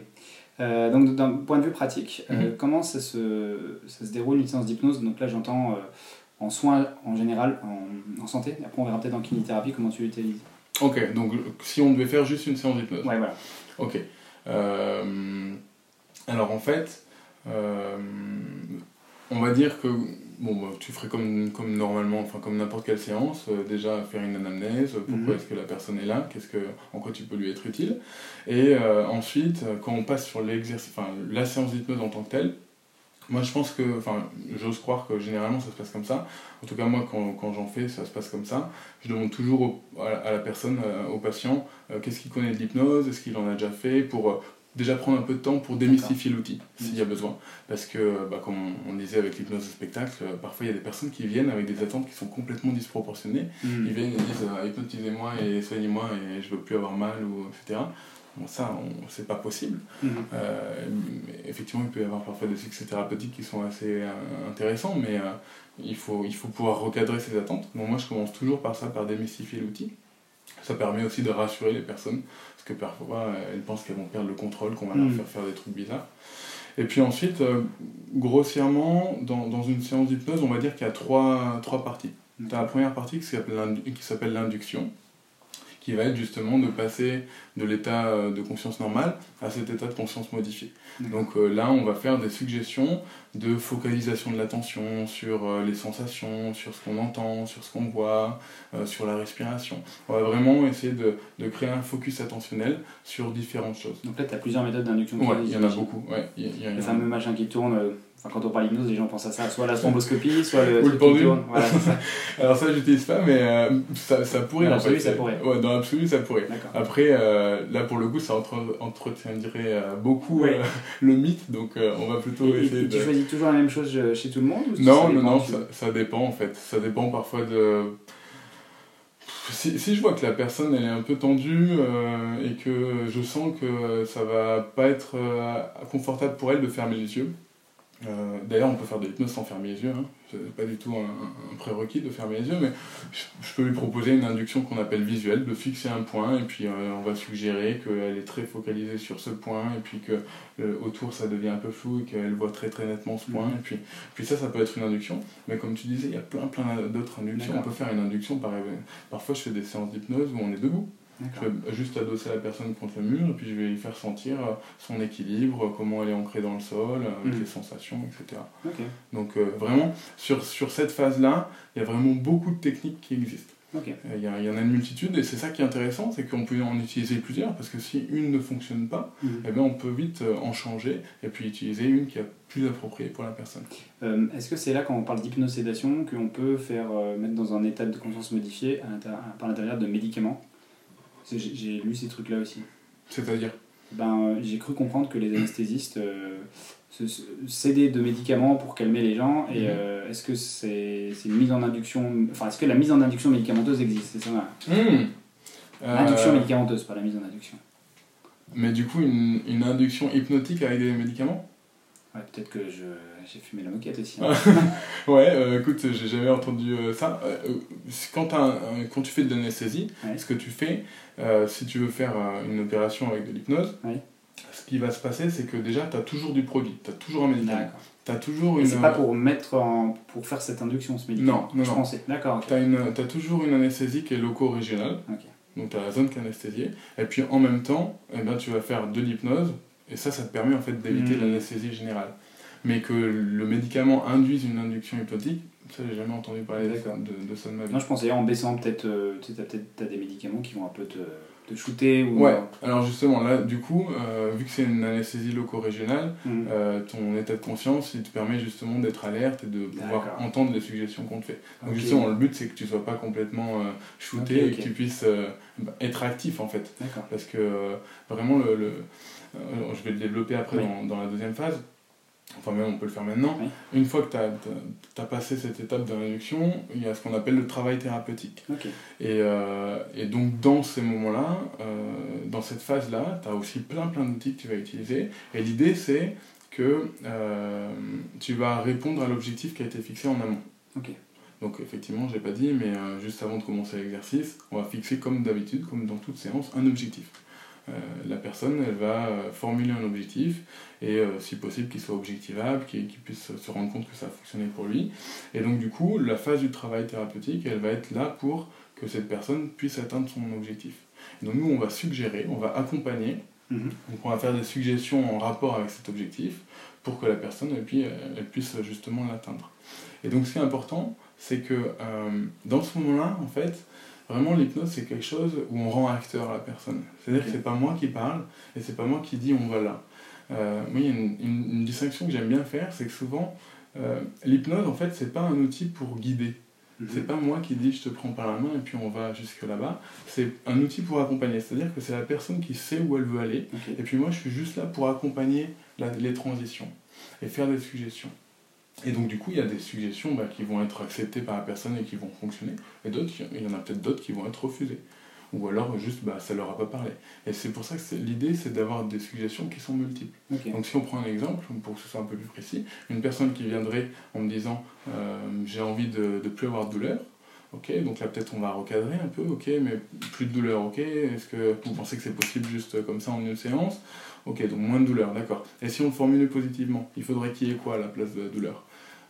Euh, donc, d'un point de vue pratique, euh, Mhm. comment ça se, ça se déroule une séance d'hypnose? Donc là, j'entends euh, en soins en général, en, en santé. Après, on verra peut-être en kinésithérapie comment tu l'utilises. Ok, donc si on devait faire juste une séance d'hypnose. Ouais, voilà. Ok. Euh, alors en fait, euh, on va dire que bon, bah, tu ferais comme, comme normalement, enfin comme n'importe quelle séance, euh, déjà faire une anamnèse, pourquoi Mhm. est-ce que la personne est là, qu'est-ce que, en quoi tu peux lui être utile. Et ensuite, quand on passe sur l'exercice, enfin la séance d'hypnose en tant que telle, moi je pense que, enfin j'ose croire que généralement ça se passe comme ça. En tout cas moi quand, quand j'en fais, ça se passe comme ça. Je demande toujours au- à, la- à la personne, euh, au patient, euh, qu'est-ce qu'il connaît de l'hypnose, est-ce qu'il en a déjà fait, pour euh, déjà prendre un peu de temps pour démystifier l'outil, s'il y a besoin. Parce que, bah, comme on, on disait avec l'hypnose de spectacle, parfois il y a des personnes qui viennent avec des attentes qui sont complètement disproportionnées. Mhm. Ils viennent et disent hypnotisez-moi et soignez-moi et je veux plus avoir mal, ou, etc. Bon, ça, c'est pas possible. Mhm. Euh, effectivement, il peut y avoir parfois des succès thérapeutiques qui sont assez euh, intéressants, mais euh, il, faut, il faut pouvoir recadrer ses attentes. Donc moi, je commence toujours par ça, par démystifier l'outil. Ça permet aussi de rassurer les personnes, parce que parfois, elles pensent qu'elles vont perdre le contrôle, qu'on va leur Mhm. faire faire des trucs bizarres. Et puis ensuite, grossièrement, dans, dans une séance d'hypnose, on va dire qu'il y a trois, trois parties. Tu as la première partie qui s'appelle l'indu- qui s'appelle l'induction, qui va être justement de passer de l'état euh, de conscience normale à cet état de conscience modifié. Donc euh, là, on va faire des suggestions de focalisation de l'attention sur euh, les sensations, sur ce qu'on entend, sur ce qu'on voit, sur la respiration. On va vraiment essayer de, de, créer un focus attentionnel sur différentes choses. Donc là, tu as plusieurs méthodes d'induction. Ouais, il y en a beaucoup. Ouais, y a, le fameux machin qui tourne Enfin, quand on parle d'hypnose, les gens pensent à ça, soit la thromboscopie, soit le, Ou le pendule. Voilà, ça. Alors ça, j'utilise pas, mais euh, ça, ça, pourrait. Dans l'absolu, ça pourrait. Ouais, dans l'absolu, ça pourrait. Après, euh, là, pour le coup, ça entre, entretiendrait euh, beaucoup le mythe, donc on va plutôt essayer et de... Tu choisis toujours la même chose chez tout le monde ou Non, non, non, ça, ça, dépend en fait. Ça dépend parfois de... Si, si, je vois que la personne elle est un peu tendue et que je sens que ça va pas être confortable pour elle de fermer les yeux, euh, d'ailleurs, on peut faire de l'hypnose sans fermer les yeux. Hein. C'est pas du tout un, prérequis de fermer les yeux, mais je, peux lui proposer une induction qu'on appelle visuelle, de fixer un point, et puis euh, on va suggérer qu'elle est très focalisée sur ce point, et puis que autour ça devient un peu flou, et qu'elle voit très très nettement ce point. Et puis, puis ça, ça peut être une induction. Mais comme tu disais, il y a plein plein d'autres inductions. On peut faire une induction, par, parfois je fais des séances d'hypnose où on est debout. Je vais juste adosser la personne contre le mur et puis je vais lui faire sentir euh, son équilibre, comment elle est ancrée dans le sol, euh, mhm. les sensations, etc. Donc euh, vraiment, sur, sur cette phase-là, il y a vraiment beaucoup de techniques qui existent. Il y, y, en a une multitude et c'est ça qui est intéressant, c'est qu'on peut en utiliser plusieurs parce que si une ne fonctionne pas, mhm. eh ben on peut vite en changer et puis utiliser une qui est plus appropriée pour la personne. Est-ce que c'est là quand on parle d'hypnosédation qu'on peut faire mettre dans un état de conscience modifié par l'intérieur de médicaments? J'ai lu ces trucs-là aussi. C'est-à-dire ben, euh, J'ai cru comprendre que les anesthésistes euh, cédaient de médicaments pour calmer les gens. Et mhm. euh, est-ce que c'est une mise en induction. Enfin, est-ce que la mise en induction médicamenteuse existe C'est ça mmh. Induction médicamenteuse, pas la mise en induction. Mais du coup, une, une induction hypnotique avec des médicaments? Ouais, peut-être que j'ai fumé la moquette aussi. Hein. ouais, euh, écoute, j'ai jamais entendu euh, ça. Euh, quand, quand tu fais de l'anesthésie, ce que tu fais, si tu veux faire une opération avec de l'hypnose, ce qui va se passer, c'est que déjà, tu as toujours du produit, tu as toujours un médicament. As toujours une... C'est pas pour mettre en... pour faire cette induction, ce médicament? Non, non, Je pensais. D'accord. Tu as, toujours une anesthésie qui est loco-régionale. Donc tu as la zone qui est anesthésiée. Et puis en même temps, eh ben, tu vas faire de l'hypnose et ça, ça te permet en fait d'éviter hmm. l'anesthésie générale. Mais que le médicament induise une induction hypnotique, ça, j'ai jamais entendu parler de, de, ça de ma vie. Non, je pensais en baissant peut-être, euh, tu sais, peut-être des médicaments qui vont un peu te, te shooter ou... Ouais, alors justement, là, du coup, euh, vu que c'est une anesthésie loco-régionale, hmm. euh, ton état de conscience, il te permet justement d'être alerte et de pouvoir entendre les suggestions qu'on te fait. Donc justement, le but, c'est que tu sois pas complètement shooté et que tu puisses bah, être actif, en fait. Parce que vraiment, le euh, je vais le développer après dans, dans, la deuxième phase. Enfin, même on peut le faire maintenant. Une fois que tu as, passé cette étape d'induction, il y a ce qu'on appelle le travail thérapeutique. Et, euh, et, donc, dans ces moments-là, euh, dans cette phase-là, tu as aussi plein plein d'outils que tu vas utiliser. Et l'idée, c'est que tu vas répondre à l'objectif qui a été fixé en amont. Donc effectivement, je l'ai pas dit, mais juste avant de commencer l'exercice, on va fixer comme d'habitude, comme dans toute séance, un objectif. Euh, la personne, elle va euh, formuler un objectif et euh, si possible qu'il soit objectivable, qu'il puisse se rendre compte que ça a fonctionné pour lui. Et donc du coup, la phase du travail thérapeutique, elle va être là pour que cette personne puisse atteindre son objectif. donc nous, on va suggérer, on va accompagner, mhm. donc on va faire des suggestions en rapport avec cet objectif pour que la personne elle, puisse justement l'atteindre. Et donc ce qui est important, c'est que dans ce moment-là, en fait, Vraiment, l'hypnose, c'est quelque chose où on rend acteur la personne. C'est-à-dire que c'est pas moi qui parle et c'est pas moi qui dis on va là. Euh, moi, il y a une, distinction que j'aime bien faire, c'est que souvent, euh, l'hypnose, en fait, c'est pas un outil pour guider. Mhm. C'est pas moi qui dis je te prends par la main et puis on va jusque là-bas. C'est un outil pour accompagner. C'est-à-dire que c'est la personne qui sait où elle veut aller. Et puis moi, je suis juste là pour accompagner les transitions et faire des suggestions. Et donc, du coup, il y a des suggestions bah, qui vont être acceptées par la personne et qui vont fonctionner, et d'autres, il y en a peut-être d'autres qui vont être refusées. Ou alors, juste, bah, ça leur a pas parlé. Et c'est pour ça que l'idée, c'est d'avoir des suggestions qui sont multiples. Donc, si on prend un exemple, pour que ce soit un peu plus précis, une personne qui viendrait en me disant euh, J'ai envie de ne plus avoir de douleur. Ok, donc là peut-être on va recadrer un peu, ok, mais plus de douleur, ok, est-ce que vous pensez que c'est possible juste comme ça en une séance? Ok, donc moins de douleur, d'accord. Et si on le formule positivement, il faudrait qu'il y ait quoi à la place de la douleur?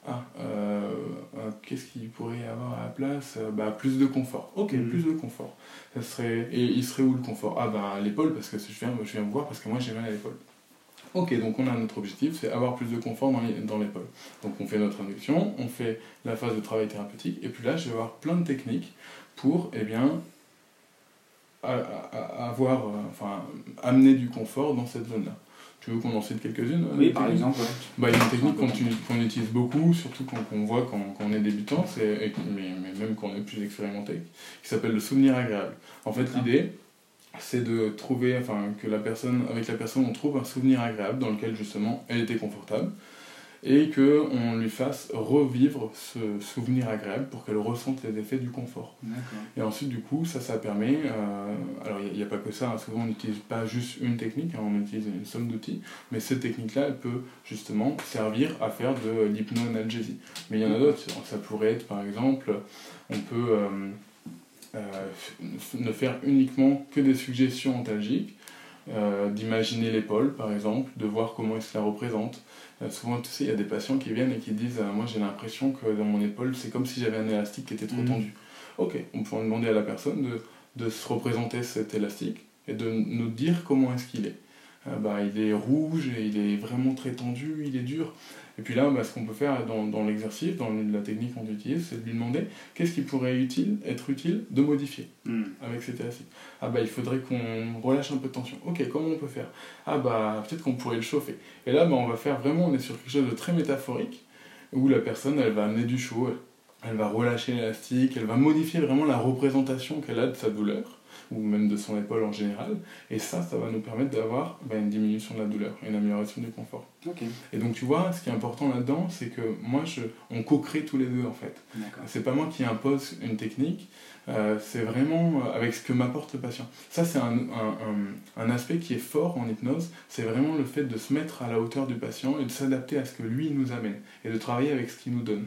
Ah, euh, euh, qu'est-ce qu'il pourrait y avoir à la place? Bah, Plus de confort. Ok, Mhm. plus de confort. Ça serait... Et il serait où le confort? Ah, bah, à l'épaule, parce que je viens, je viens me voir parce que moi j'ai mal à l'épaule. Ok, donc on a notre objectif, c'est avoir plus de confort dans l'épaule. Donc on fait notre induction, on fait la phase de travail thérapeutique, et puis là je vais avoir plein de techniques pour, eh bien, avoir, euh, enfin, amener du confort dans cette zone-là. Tu veux qu'on en cite quelques-unes euh, Oui, par techniques exemple? ouais. bah, il y a une technique qu'on utilise- beaucoup, surtout quand on voit quand, quand on est débutant, et- mais, mais même quand on est plus expérimenté, qui s'appelle le souvenir agréable. En fait, l'idée, c'est de trouver, enfin, que la personne, avec la personne, on trouve un souvenir agréable dans lequel justement elle était confortable, et que on lui fasse revivre ce souvenir agréable pour qu'elle ressente les effets du confort. Et ensuite, du coup, ça, ça permet. euh, alors, il n'y a, pas que ça, hein, souvent on n'utilise pas juste une technique, hein, on utilise une somme d'outils, mais cette technique-là, elle peut justement servir à faire de l'hypno-analgésie. Mais il y en a d'autres, ça pourrait être par exemple, on peut euh, euh, ne faire uniquement que des suggestions antalgiques, euh, d'imaginer l'épaule par exemple, de voir comment est-ce la représente. Euh, souvent, tu sais, il y a des patients qui viennent et qui disent euh, Moi j'ai l'impression que dans mon épaule, c'est comme si j'avais un élastique qui était trop Mhm. tendu. Ok, on peut en demander à la personne de, de se représenter cet élastique et de nous dire comment est-ce qu'il est. Euh, bah, il est rouge et il est vraiment très tendu, il est dur. Et puis là, bah, ce qu'on peut faire dans, dans l'exercice, dans la technique qu'on utilise, c'est de lui demander qu'est-ce qui pourrait utile, être utile de modifier Hmm. avec cet élastique. Ah bah il faudrait qu'on relâche un peu de tension. Ok, comment on peut faire? Ah bah peut-être qu'on pourrait le chauffer. Et là bah, on va faire vraiment, on est sur quelque chose de très métaphorique, où la personne elle va amener du chaud, elle, elle va relâcher l'élastique, elle va modifier vraiment la représentation qu'elle a de sa douleur, ou même de son épaule en général. Et ça, ça va nous permettre d'avoir bah, une diminution de la douleur, une amélioration du confort. Et donc tu vois, ce qui est important là-dedans, c'est que moi, je, on co-crée tous les deux en fait. C'est pas moi qui impose une technique, euh, c'est vraiment euh, avec ce que m'apporte le patient. Ça, c'est un, un- un- un aspect qui est fort en hypnose, c'est vraiment le fait de se mettre à la hauteur du patient et de s'adapter à ce que lui nous amène et de travailler avec ce qu'il nous donne.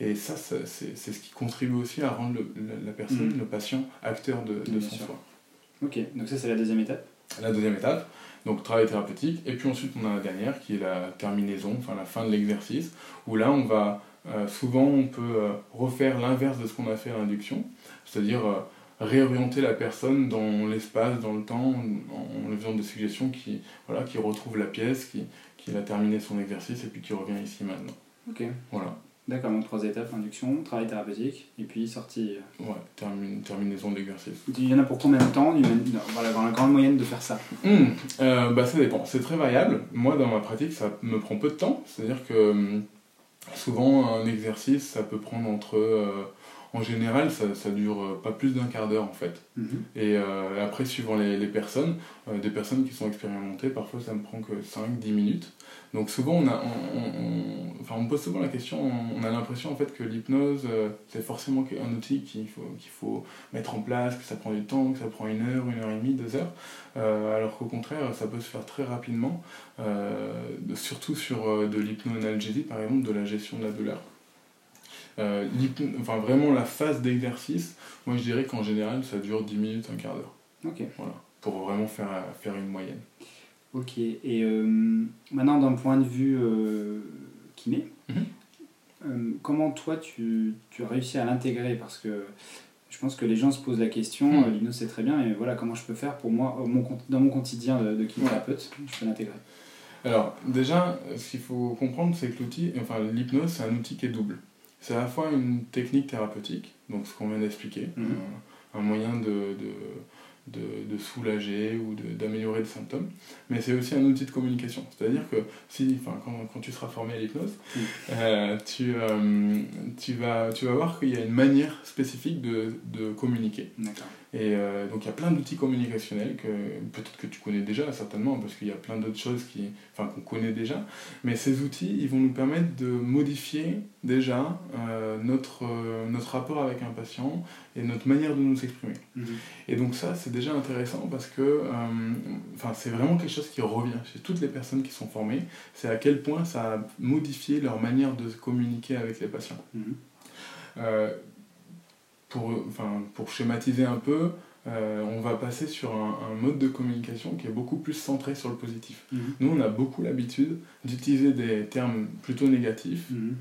Et ça, ça, c'est c'est ce qui contribue aussi à rendre le- la, la personne, Mhm. le patient, acteur de, de son sûr. choix. Ok, donc ça c'est la deuxième étape. La deuxième étape, donc travail thérapeutique, et puis ensuite on a la dernière qui est la terminaison, enfin la fin de l'exercice, où là on va, euh, souvent on peut euh, refaire l'inverse de ce qu'on a fait à l'induction, c'est-à-dire euh, réorienter la personne dans l'espace, dans le temps, en, en lui faisant des suggestions qui, voilà, qui retrouvent la pièce, qui, qui a terminé son exercice et puis qui revient ici maintenant. Ok. Voilà, D'accord, donc trois étapes, induction, travail thérapeutique, et puis sortie. ouais, termine- terminaison de l'exercice. Il y en a pour combien de temps non, Voilà, dans la grande moyenne de faire ça? Hmm, euh, bah, ça dépend, c'est très variable. Moi, dans ma pratique, ça me prend peu de temps. C'est-à-dire que hum, souvent, un exercice, ça peut prendre entre. euh, en général, ça, ça dure euh, pas plus d'un quart d'heure en fait. Mhm. Et euh, après, suivant les, les personnes, euh, des personnes qui sont expérimentées, parfois ça me prend que 5-10 minutes. Donc souvent, on, a, on, on- enfin, on pose souvent la question, on, a l'impression en fait que l'hypnose, euh, c'est forcément un outil qu'il faut, qu'il faut mettre en place, que ça prend du temps, que ça prend une heure, une heure et demie, deux heures. Euh, alors qu'au contraire, ça peut se faire très rapidement, euh, surtout sur euh, de l'hypnoanalgésie, par exemple, de la gestion de la douleur. Euh, enfin, vraiment la phase d'exercice, moi je dirais qu'en général ça dure 10 minutes, un quart d'heure, Ok. voilà, pour vraiment faire, faire une moyenne. Ok. Et euh, maintenant, d'un point de vue euh, kiné, Mhm. euh, comment toi tu, tu as réussi à l'intégrer? Parce que je pense que les gens se posent la question, Mhm. euh, l'hypnose c'est très bien, mais voilà, comment je peux faire pour moi, euh, mon, dans mon quotidien de, de kinésithérapeute, je peux l'intégrer? Alors, déjà, ce qu'il faut comprendre, c'est que l'outil, enfin l'hypnose, c'est un outil qui est double. C'est à la fois une technique thérapeutique, donc ce qu'on vient d'expliquer, Mhm. un, un moyen de, de, de, de soulager ou d'améliorer le symptôme, mais c'est aussi un outil de communication. C'est-à-dire que si, enfin, quand, quand tu seras formé à l'hypnose, Mhm. euh, tu, euh, tu, vas, tu vas voir qu'il y a une manière spécifique de, de communiquer. Et euh, donc il y a plein d'outils communicationnels que peut-être que tu connais déjà certainement parce qu'il y a plein d'autres choses qui, enfin qu'on connaît déjà. Mais ces outils, ils vont nous permettre de modifier déjà euh, notre euh, notre rapport avec un patient et notre manière de nous exprimer. Mhm. Et donc ça c'est déjà intéressant parce que, enfin c'est vraiment quelque chose qui revient chez toutes les personnes qui sont formées. C'est à quel point ça a modifié leur manière de communiquer avec les patients. Mhm. Euh, pour, enfin, pour schématiser un peu, euh, on va passer sur un, un mode de communication qui est beaucoup plus centré sur le positif. Mhm. Nous, on a beaucoup l'habitude d'utiliser des termes plutôt négatifs Mhm.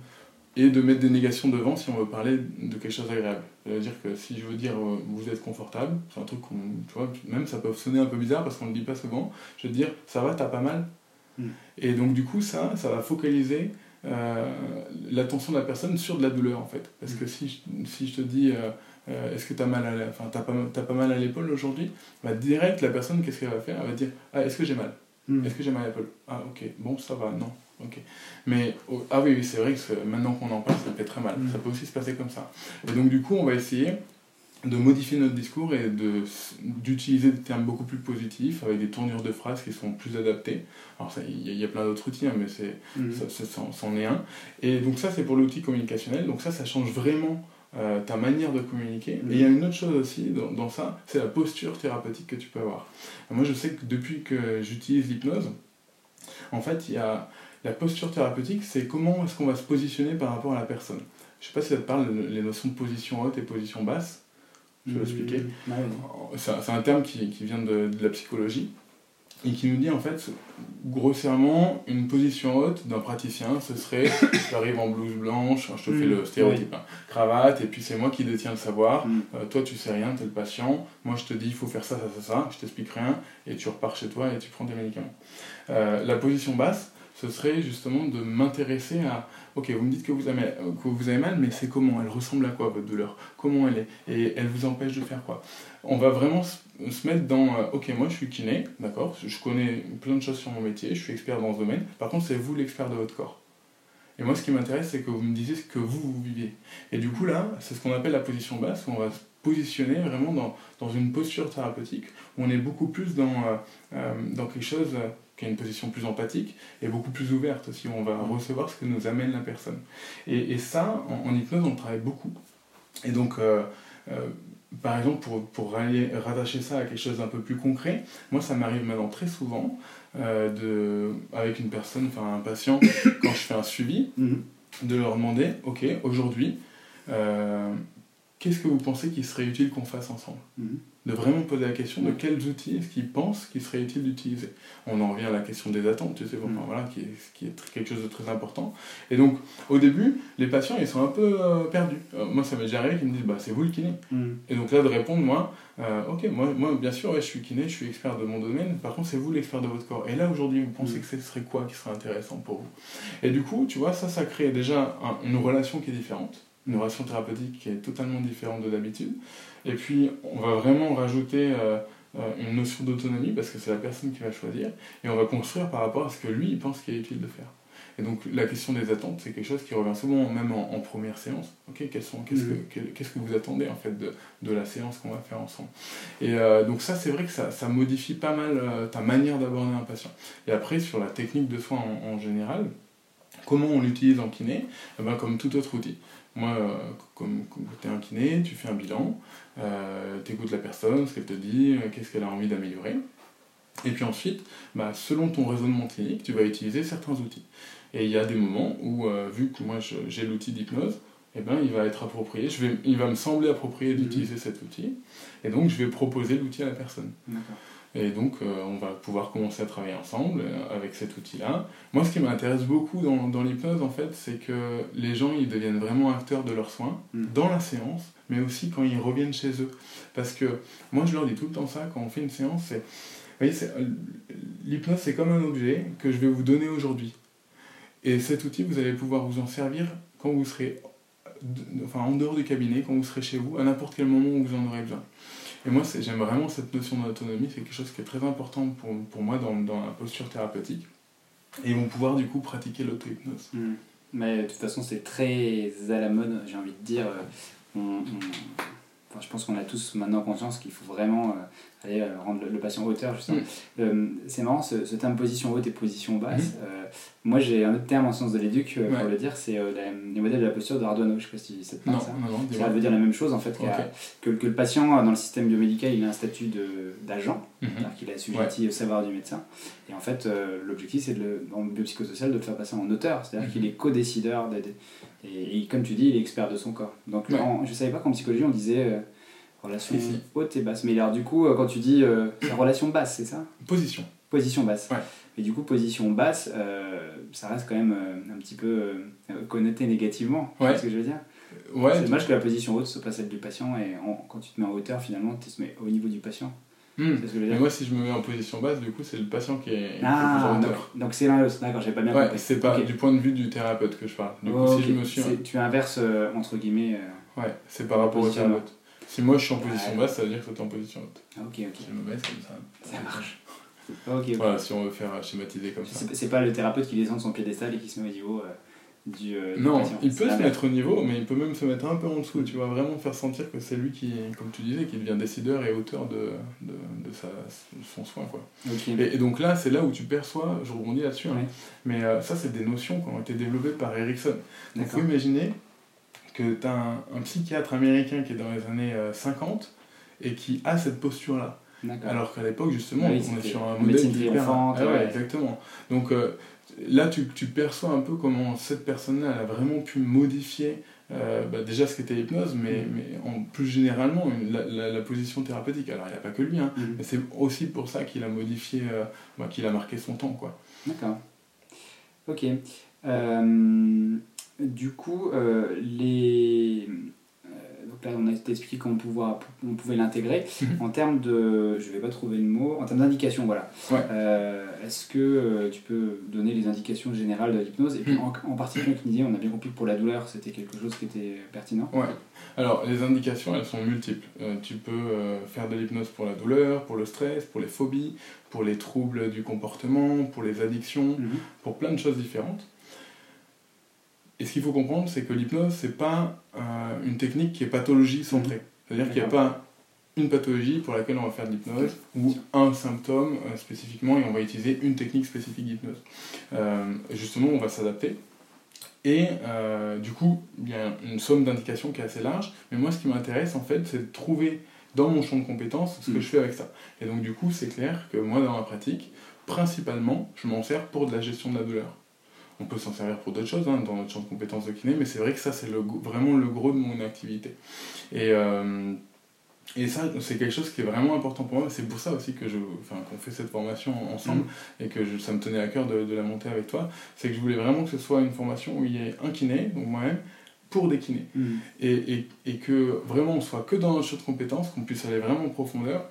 et de mettre des négations devant si on veut parler de quelque chose d'agréable. C'est-à-dire que si je veux dire euh, vous êtes confortable, c'est un truc qu'on, tu vois, même ça peut sonner un peu bizarre parce qu'on ne le dit pas souvent, je veux dire ça va, t'as pas mal Mm. Et donc du coup ça, ça va focaliser euh, l'attention de la personne sur de la douleur en fait. Parce que si je, si je te dis euh, euh, est-ce que t'as mal à la- enfin, t'as pas, t'as pas mal à l'épaule aujourd'hui, bah direct la personne qu'est-ce qu'elle va faire? Elle va dire ah est-ce que j'ai mal? Mm. est-ce que j'ai mal à l'épaule? Ah, ok, bon, ça va, non, ok. Mais, oh, ah oui, oui, c'est vrai que maintenant qu'on en parle, ça fait très mal. Mm. Ça peut aussi se passer comme ça. Et donc, du coup, on va essayer de modifier notre discours et de d'utiliser des termes beaucoup plus positifs avec des tournures de phrases qui sont plus adaptées. Alors, il y, a- il y a plein d'autres outils, hein, mais c'est ça, ça, c'en- c'en est un. Et donc ça, c'est pour l'outil communicationnel. Donc ça, ça change vraiment euh, ta manière de communiquer. Mhm. Et il y a une autre chose aussi dans, dans ça, c'est la posture thérapeutique que tu peux avoir. Moi, je sais que depuis que j'utilise l'hypnose, en fait, il y a la posture thérapeutique, c'est comment est-ce qu'on va se positionner par rapport à la personne. Je sais pas si ça te parle, le- les notions de position haute et position basse. Je vais l'expliquer. Mm. Ouais, ouais. C'est un, terme qui, qui vient de, de la psychologie et qui nous dit en fait, grossièrement, une position haute d'un praticien, ce serait j'arrive en blouse blanche, je te fais Mm, le stéréotype, hein, cravate, et puis c'est moi qui détiens le savoir. Mm. Euh, toi, tu sais rien, tu es le patient. Moi, je te dis, il faut faire ça, ça, ça, ça. Je t'explique rien et tu repars chez toi et tu prends tes médicaments. Euh, la position basse, ce serait justement de m'intéresser à ok, vous me dites que vous avez, que vous avez mal, mais c'est comment? Elle ressemble à quoi votre douleur? Comment elle est? Et elle vous empêche de faire quoi? On va vraiment se mettre dans euh, ok, moi je suis kiné, d'accord? Je connais plein de choses sur mon métier, je suis expert dans ce domaine. Par contre, c'est vous l'expert de votre corps. Et moi, ce qui m'intéresse, c'est que vous me disiez ce que vous, vous viviez. Et du coup, là, c'est ce qu'on appelle la position basse, on va se positionner vraiment dans, dans une posture thérapeutique, où on est beaucoup plus dans, euh, euh, dans quelque chose qui a une position plus empathique et beaucoup plus ouverte aussi, où on va recevoir ce que nous amène la personne. Et, et ça, en, en hypnose, on travaille beaucoup. Et donc, euh, euh, par exemple, pour, pour rallier- rattacher ça à quelque chose d'un peu plus concret, moi, ça m'arrive maintenant très souvent, euh, de, avec une personne, enfin un patient, quand je fais un suivi, Mhm. de leur demander, ok, aujourd'hui, qu'est-ce que vous pensez qu'il serait utile qu'on fasse ensemble? Mhm. De vraiment poser la question de quels outils est-ce qu'ils pensent qu'il serait utile d'utiliser. On en revient à la question des attentes, tu sais, Mhm. voilà, qui est, qui est quelque chose de très important. Et donc, au début, les patients, ils sont un peu euh, perdus. Euh, moi, ça m'est déjà arrivé qu'ils me disent, bah, c'est vous le kiné. Mm. Et donc là, de répondre, moi, euh, ok, moi, moi, bien sûr, ouais, je suis kiné, je suis expert de mon domaine, par contre, c'est vous l'expert de votre corps. Et là, aujourd'hui, vous pensez Mm. que ce serait quoi qui serait intéressant pour vous? Et du coup, tu vois, ça, ça crée déjà un- une relation qui est différente, une relation thérapeutique qui est totalement différente de d'habitude. Et puis, on va vraiment rajouter euh, euh, une notion d'autonomie, parce que c'est la personne qui va choisir, et on va construire par rapport à ce que lui, il pense qu'il est utile de faire. Et donc la question des attentes, c'est quelque chose qui revient souvent même en, en première séance. Ok, qu'est-ce, que, quel- qu'est-ce que vous attendez en fait de, de la séance qu'on va faire ensemble? Et euh, donc ça, c'est vrai que ça, ça modifie pas mal euh, ta manière d'aborder un patient. Et après, sur la technique de soin en, en général, comment on l'utilise en kiné? Eh ben, Comme tout autre outil. Moi, euh, comme, tu es un kiné, tu fais un bilan, tu écoutes la personne, ce qu'elle te dit, euh, qu'est-ce qu'elle a envie d'améliorer. Et puis ensuite, bah, selon ton raisonnement clinique, tu vas utiliser certains outils. Et il y a des moments où, euh, vu que moi j'ai l'outil d'hypnose, eh ben, il va être approprié, je vais, il va me sembler approprié d'utiliser cet outil, et donc je vais proposer l'outil à la personne. D'accord. Et donc, euh, on va pouvoir commencer à travailler ensemble euh, avec cet outil-là. Moi, ce qui m'intéresse beaucoup dans, dans l'hypnose, en fait, c'est que les gens, ils deviennent vraiment acteurs de leurs soins Mm. dans la séance, mais aussi quand ils reviennent chez eux. Parce que moi, je leur dis tout le temps ça, quand on fait une séance, c'est... Vous voyez, c'est- l'hypnose, c'est comme un objet que je vais vous donner aujourd'hui. Et cet outil, vous allez pouvoir vous en servir quand vous serez enfin, en dehors du cabinet, quand vous serez chez vous, à n'importe quel moment où vous en aurez besoin. Et moi, j'aime vraiment cette notion d'autonomie, c'est quelque chose qui est très important pour, pour moi dans, dans la posture thérapeutique. Et ils vont pouvoir du coup pratiquer l'auto-hypnose. Mm. Mais de toute façon, c'est très à la mode, j'ai envie de dire. euh, on- enfin, je pense qu'on a tous maintenant conscience qu'il faut vraiment euh, aller euh, rendre le, le patient hauteur, justement. Mm. Euh, c'est marrant, ce, ce terme position haute et position basse. euh, moi, j'ai un autre terme en sciences de l'éduc pour Mm-hmm. Ouais. le dire, c'est les modèles de la posture de Arduino. Je sais pas si ça te parle, Non, ça. non, non, dis-moi. Ça veut dire la même chose en fait, que, que le patient dans le système biomédical il a un statut d'agent, Mhm. c'est-à-dire qu'il est assujetti au savoir du médecin. Et en fait, l'objectif c'est en biopsychosocial de le faire passer en auteur, c'est-à-dire Mhm. qu'il est co-décideur et, et comme tu dis, il est expert de son corps. Donc Ouais. en- je savais pas qu'en psychologie on disait relation haute et basse. Mais alors du coup, euh, quand tu dis euh, c'est relation basse, c'est ça? Position. Position basse. Ouais. Et du coup, position basse, ça reste quand même un petit peu connoté négativement. Ouais. ce que je veux dire? Ouais, C'est dommage que la position haute soit pas celle du patient et quand tu te mets en hauteur, finalement, tu te mets au niveau du patient. C'est ce que je veux Mais dire. moi, si je me mets en position basse, du coup, c'est le patient qui est, Ah, plus en donc hauteur. donc c'est l'inverse. D'accord, j'ai pas bien Ouais, compris. c'est pas du point de vue du thérapeute que je parle. Du coup, Oh, si je me suis. C'est- Tu inverses, euh, entre guillemets. euh, Ouais, c'est par rapport au thérapeute. Si moi je suis en position basse, ça veut dire que toi t'es en position haute. Ah, ok, ok. Je me baisse comme ça. Ça marche. Ok, ok. Voilà, si on veut faire schématiser comme ça. C'est pas le thérapeute qui descend de son piédestal et qui se met au niveau euh, du, euh, du Non, patient. il peut se mettre au niveau, mais il peut même se mettre un peu en dessous, tu vois, vraiment faire sentir que c'est lui qui, comme tu disais, qui devient décideur et auteur de, de, de sa, de son soin, quoi. Ok. Et, et donc là, c'est là où tu perçois, je rebondis là-dessus, hein, mais euh, ça, c'est des notions qui ont été développées par Erickson. Donc, il D'accord. Que tu as un, un psychiatre américain qui est dans les années euh, 50 et qui a cette posture-là. Alors qu'à l'époque, justement, Oui, on est sur un une modèle médecine hyper- Ah ouais, ouais. exactement. Donc euh, là, tu, tu perçois un peu comment cette personne-là, elle a vraiment pu modifier euh, bah, déjà ce qu'était l'hypnose, mais, Mm. mais en plus généralement une- la, la- la position thérapeutique. Alors il n'y a pas que lui, hein, Mhm. mais c'est aussi pour ça qu'il a modifié, euh, bah, qu'il a marqué son temps. D'accord. Ok. Euh, du coup, euh, les. euh, Donc là, on a expliqué comment on pouvait l'intégrer. Mhm. En termes de. Je vais pas trouver le mot. En termes d'indications, voilà. Ouais. Euh, Est-ce que tu peux donner les indications générales de l'hypnose? Et puis Mhm. en, en particulier, on a bien compris que pour la douleur, c'était quelque chose qui était pertinent. Ouais. Alors, les indications, elles sont multiples. Euh, tu peux euh, faire de l'hypnose pour la douleur, pour le stress, pour les phobies, pour les troubles du comportement, pour les addictions, Mhm. pour plein de choses différentes. Et ce qu'il faut comprendre, c'est que l'hypnose, c'est pas euh, une technique qui est pathologie centrée. C'est-à-dire qu'il n'y a pas une pathologie pour laquelle on va faire de l'hypnose ou un symptôme euh, spécifiquement et on va utiliser une technique spécifique d'hypnose. Euh, justement, on va s'adapter. Et du coup, il y a une somme d'indications qui est assez large. Mais moi, ce qui m'intéresse, en fait, c'est de trouver dans mon champ de compétences ce que Mm. je fais avec ça. Et donc, du coup, c'est clair que moi, dans ma pratique, principalement, je m'en sers pour de la gestion de la douleur. On peut s'en servir pour d'autres choses hein, dans notre champ de compétences de kiné, mais c'est vrai que ça, c'est le, vraiment le gros de mon activité. Et, euh, et ça, c'est quelque chose qui est vraiment important pour moi. C'est pour ça aussi que je, enfin, qu'on fait cette formation ensemble et que je- ça me tenait à cœur de, de la monter avec toi. C'est que je voulais vraiment que ce soit une formation où il y ait un kiné, donc moi-même, pour des kinés. Mhm. Et, et, et que vraiment on soit que dans notre champ de compétences, qu'on puisse aller vraiment en profondeur,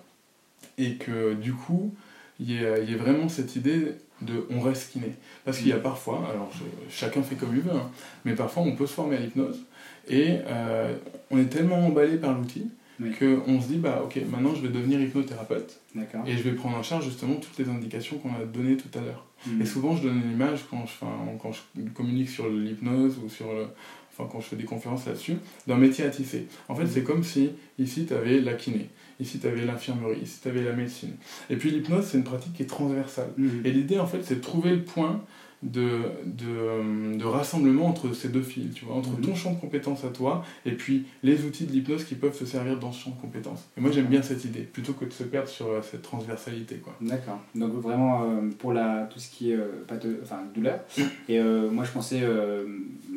et que du coup, il y ait, il y ait vraiment cette idée de on reste kiné. Parce qu'il y a parfois, alors je- chacun fait comme il veut, hein, mais parfois on peut se former à l'hypnose, et euh, on est tellement emballé par l'outil Oui. qu'on se dit, bah ok, maintenant je vais devenir hypnothérapeute, et je vais prendre en charge justement toutes les indications qu'on a données tout à l'heure. Mhm. Et souvent, je donne une image quand je, quand je communique sur l'hypnose ou sur le, enfin, quand je fais des conférences là-dessus, d'un métier à tisser. En fait, Mhm. c'est comme si ici, tu avais la kiné, ici, tu avais l'infirmerie, ici, tu avais la médecine. Et puis, l'hypnose, c'est une pratique qui est transversale. Mhm. Et l'idée, en fait, c'est de trouver le point de, de, de rassemblement entre ces deux fils, tu vois, entre Mhm. ton champ de compétences à toi et puis les outils de l'hypnose qui peuvent se servir dans ce champ de compétences. Et moi, j'aime bien cette idée, plutôt que de se perdre sur euh, cette transversalité, quoi. D'accord. Donc vraiment euh, pour la, tout ce qui est euh, patho- enfin, douleur. Et euh, moi je pensais euh,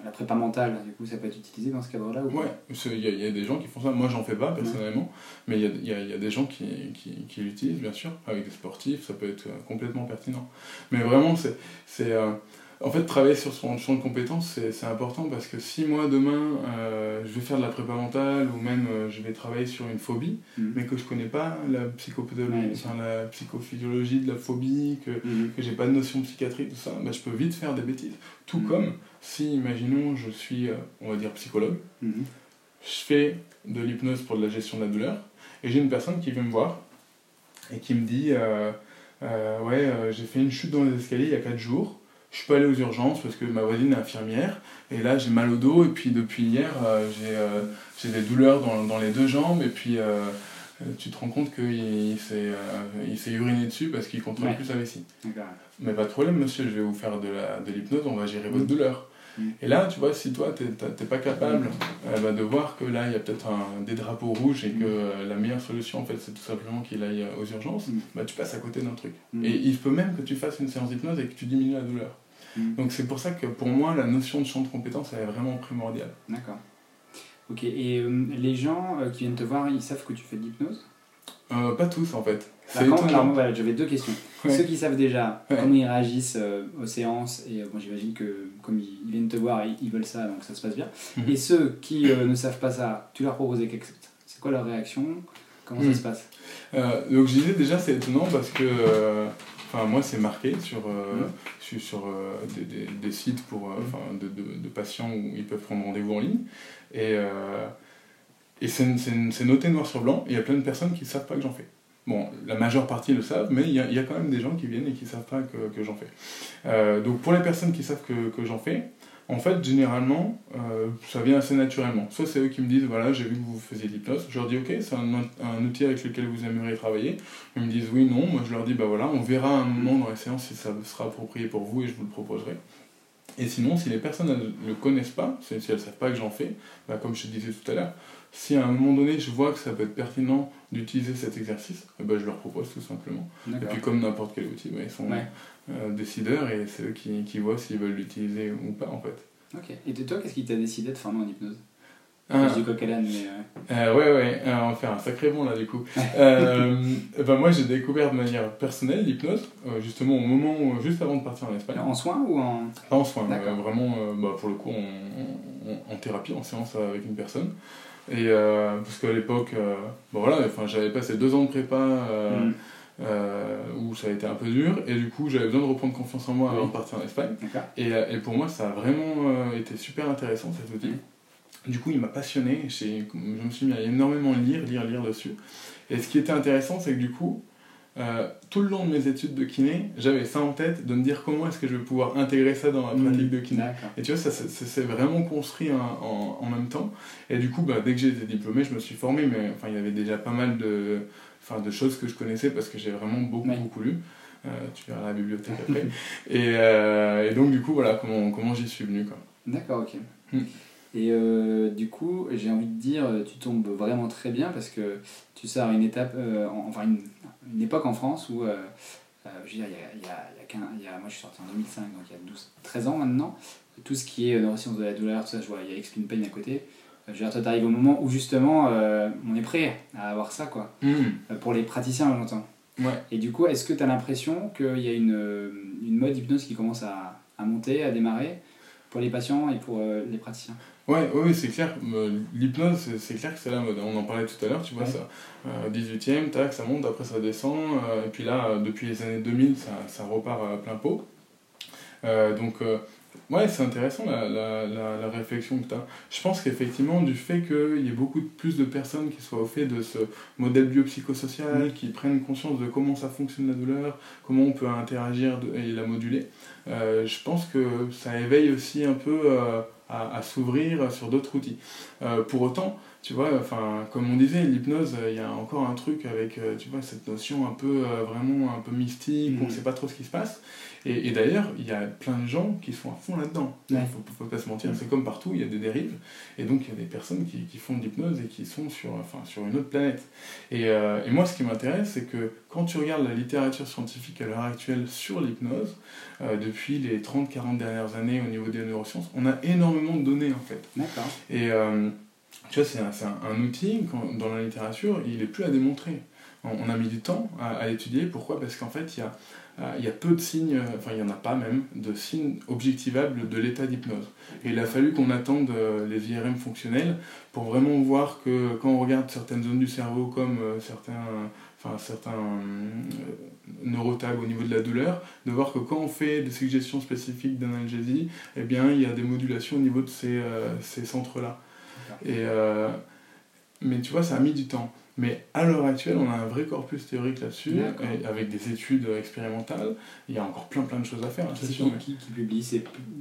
à la prépa mentale, du coup ça peut être utilisé dans ce cadre-là ou Ouais, il y, a- il y a des gens qui font ça. Moi, j'en fais pas personnellement, mais il y a, y a- y a des gens qui, qui, qui l'utilisent, bien sûr, avec des sportifs, ça peut être euh, complètement pertinent. Mais vraiment, c'est. En fait, travailler sur son champ de compétences, c'est important parce que si moi, demain, euh, je vais faire de la prépa mentale ou même euh, je vais travailler sur une phobie, Mhm. mais que je connais pas la psychopathologie, enfin, la psychophysiologie de la phobie, que, Mhm. que j'ai pas de notion de psychiatrie, tout ça, bah, je peux vite faire des bêtises. Tout Mhm. comme si, imaginons, je suis, euh, on va dire, psychologue, Mhm. je fais de l'hypnose pour de la gestion de la douleur, et j'ai une personne qui vient me voir et qui me dit euh, Ouais, j'ai fait une chute dans les escaliers il y a 4 jours, je suis pas allé aux urgences parce que ma voisine est infirmière, et là j'ai mal au dos, et puis depuis hier euh, j'ai euh, j'ai des douleurs dans, dans les deux jambes, et puis euh, tu te rends compte qu'il il s'est il s'est uriné dessus parce qu'il contrôle Ouais. plus sa vessie. Mais pas de problème, monsieur, je vais vous faire de la- de l'hypnose, on va gérer votre Mm. douleur. Mm. Et là, tu vois, si toi, t'es t'as- t'es pas capable euh, bah, de voir que là, il y a peut-être un- des drapeaux rouges et que Mm. la meilleure solution, en fait, c'est tout simplement qu'il aille aux urgences, Mm. bah, tu passes à côté d'un truc. Et il peut même que tu fasses une séance d'hypnose et que tu diminues la douleur. Mhm. Donc c'est pour ça que pour moi, la notion de champ de compétence, elle est vraiment primordiale. D'accord. Ok, et euh, les gens euh, qui viennent te voir, ils savent que tu fais de l'hypnose? Euh, pas tous en fait. Bah, quand, alors, voilà, j'avais deux questions. Ceux qui savent déjà Ouais. comment ils réagissent aux séances, et bon, j'imagine que comme ils, ils viennent te voir, ils, ils veulent ça, donc ça se passe bien. Mhm. Et ceux qui ne savent pas ça, tu leur proposes quelque chose. C'est quoi leur réaction? Comment Mhm. ça se passe? Donc je disais déjà c'est étonnant parce que enfin moi c'est marqué sur euh, sur euh, des, des- des sites pour euh, de, de- de patients où ils peuvent prendre rendez-vous en ligne. Et et c'est c'est- c'est noté noir sur blanc. Et il y a plein de personnes qui savent pas que j'en fais. Bon la majeure partie le savent mais il y a, il y a quand même des gens qui viennent et qui savent pas que, que j'en fais. Donc pour les personnes qui savent que, que j'en fais en fait, généralement, euh, ça vient assez naturellement. Soit c'est eux qui me disent, voilà, j'ai vu que vous faisiez de l'hypnose. Je leur dis, ok, c'est un, outil avec lequel vous aimeriez travailler. Ils me disent, oui, non. Moi, je leur dis, bah voilà, on verra un moment dans la séance si ça sera approprié pour vous et je vous le proposerai. Et sinon, si les personnes ne le connaissent pas, si si elles ne savent pas que j'en fais, bah, comme je te disais tout à l'heure, si à un moment donné je vois que ça peut être pertinent d'utiliser cet exercice, eh ben, je leur propose tout simplement. Et puis comme n'importe quel outil, bah, ils sont Ouais. euh, décideurs et c'est eux qui, qui voient s'ils veulent l'utiliser ou pas en fait. Ok. Et toi, qu'est-ce qui t'a décidé de former en hypnose? Ah. Je dis coq à l'âne, mais. euh, Euh, ouais, ouais, euh, on va faire un sacré bond là du coup. Euh, ben, moi j'ai découvert de manière personnelle l'hypnose, justement au moment, où, juste avant de partir en Espagne. En soins ou en. Pas en soins, euh, vraiment bah, pour le coup en, en- en thérapie, en séance avec une personne. Et euh, parce qu'à l'époque, euh, bon, voilà, enfin, j'avais passé deux ans de prépa euh, Hmm. euh, où ça a été un peu dur, et du coup j'avais besoin de reprendre confiance en moi avant Oui. de partir en Espagne. Et, et pour moi, ça a vraiment été super intéressant cet outil. Du coup, il m'a passionné. Je me suis mis à énormément lire, lire, lire dessus. Et ce qui était intéressant, c'est que du coup, euh, tout le long de mes études de kiné, j'avais ça en tête de me dire comment est-ce que je vais pouvoir intégrer ça dans ma pratique de kiné. Et tu vois, ça, s'est vraiment construit en, en- en même temps. Et du coup, bah, dès que j'ai été diplômé, je me suis formé, mais enfin, il y avait déjà pas mal de, enfin, de choses que je connaissais parce que j'ai vraiment beaucoup, Ouais. beaucoup lu. Euh, tu verras la bibliothèque après. et, euh, et donc, du coup, voilà comment, comment j'y suis venu. D'accord, ok. Hmm. Et euh, du coup, j'ai envie de dire, tu tombes vraiment très bien parce que tu sors à une étape, euh, en- enfin une, une époque en France où, euh, euh, je veux dire, il y a, il y a- il y a qu'un- il y a- moi je suis sorti en 2005, donc il y a 12, 13 ans maintenant, tout ce qui est neurosciences de la douleur, tout ça, je vois, il y a Explain Pain à côté. Euh, Je veux dire, toi, t'arrives au moment où justement on est prêt à avoir ça, quoi. Euh, Pour les praticiens, j'entends. Ouais. Et du coup, est-ce que tu as l'impression qu'il y a une, une mode hypnose qui commence à, à monter, à démarrer pour les patients et pour euh, les praticiens? Ouais, ouais, c'est clair. Euh, L'hypnose, c'est- clair que c'est la mode. On en parlait tout à l'heure, tu vois Ouais. ça. Euh, 18e, tac, ça monte, après ça descend. euh, et puis là, euh, depuis les années 2000, ça, ça repart à plein pot. Euh, donc, euh, ouais, c'est intéressant la, la, la, la réflexion que tu as. Je pense qu'effectivement, du fait qu'il y ait beaucoup plus de personnes qui soient au fait de ce modèle biopsychosocial, qui prennent conscience de comment ça fonctionne la douleur, comment on peut interagir et la moduler, euh, je pense que ça éveille aussi un peu euh, à, s'ouvrir sur d'autres outils. Euh, pour autant, tu vois, enfin, comme on disait, l'hypnose, euh, il y a encore un truc avec, euh, tu vois, cette notion un peu, euh, vraiment un peu mystique, où on ne sait pas trop ce qui se passe. Et, et d'ailleurs, il y a plein de gens qui sont à fond là-dedans. Il Ouais. faut, faut pas se mentir, c'est comme partout, il y a des dérives. Et donc, il y a des personnes qui, qui font de l'hypnose et qui sont sur, enfin, sur une autre planète. Et, euh, et moi, ce qui m'intéresse, c'est que quand tu regardes la littérature scientifique à l'heure actuelle sur l'hypnose, depuis les 30-40 dernières années au niveau des neurosciences, on a énormément de données en fait. D'accord. Et c'est un, outil, dans la littérature, il est plus à démontrer. On, a mis du temps à, l'étudier. Pourquoi? Parce qu'en fait, il y a, euh, peu de signes, euh, enfin, il n'y en a pas même, de signes objectivables de l'état d'hypnose. Et il a fallu qu'on attende euh, les IRM fonctionnels pour vraiment voir que quand on regarde certaines zones du cerveau, comme certains, enfin, certains neurotags au niveau de la douleur, de voir que quand on fait des suggestions spécifiques d'analgésie, eh bien, il y a des modulations au niveau de ces centres-là. Et, euh, mais tu vois, ça a mis du temps. Mais à l'heure actuelle, on a un vrai corpus théorique là-dessus, avec des études expérimentales. Il y a encore plein plein de choses à faire, hein, c'est sûr. qui, qui, publie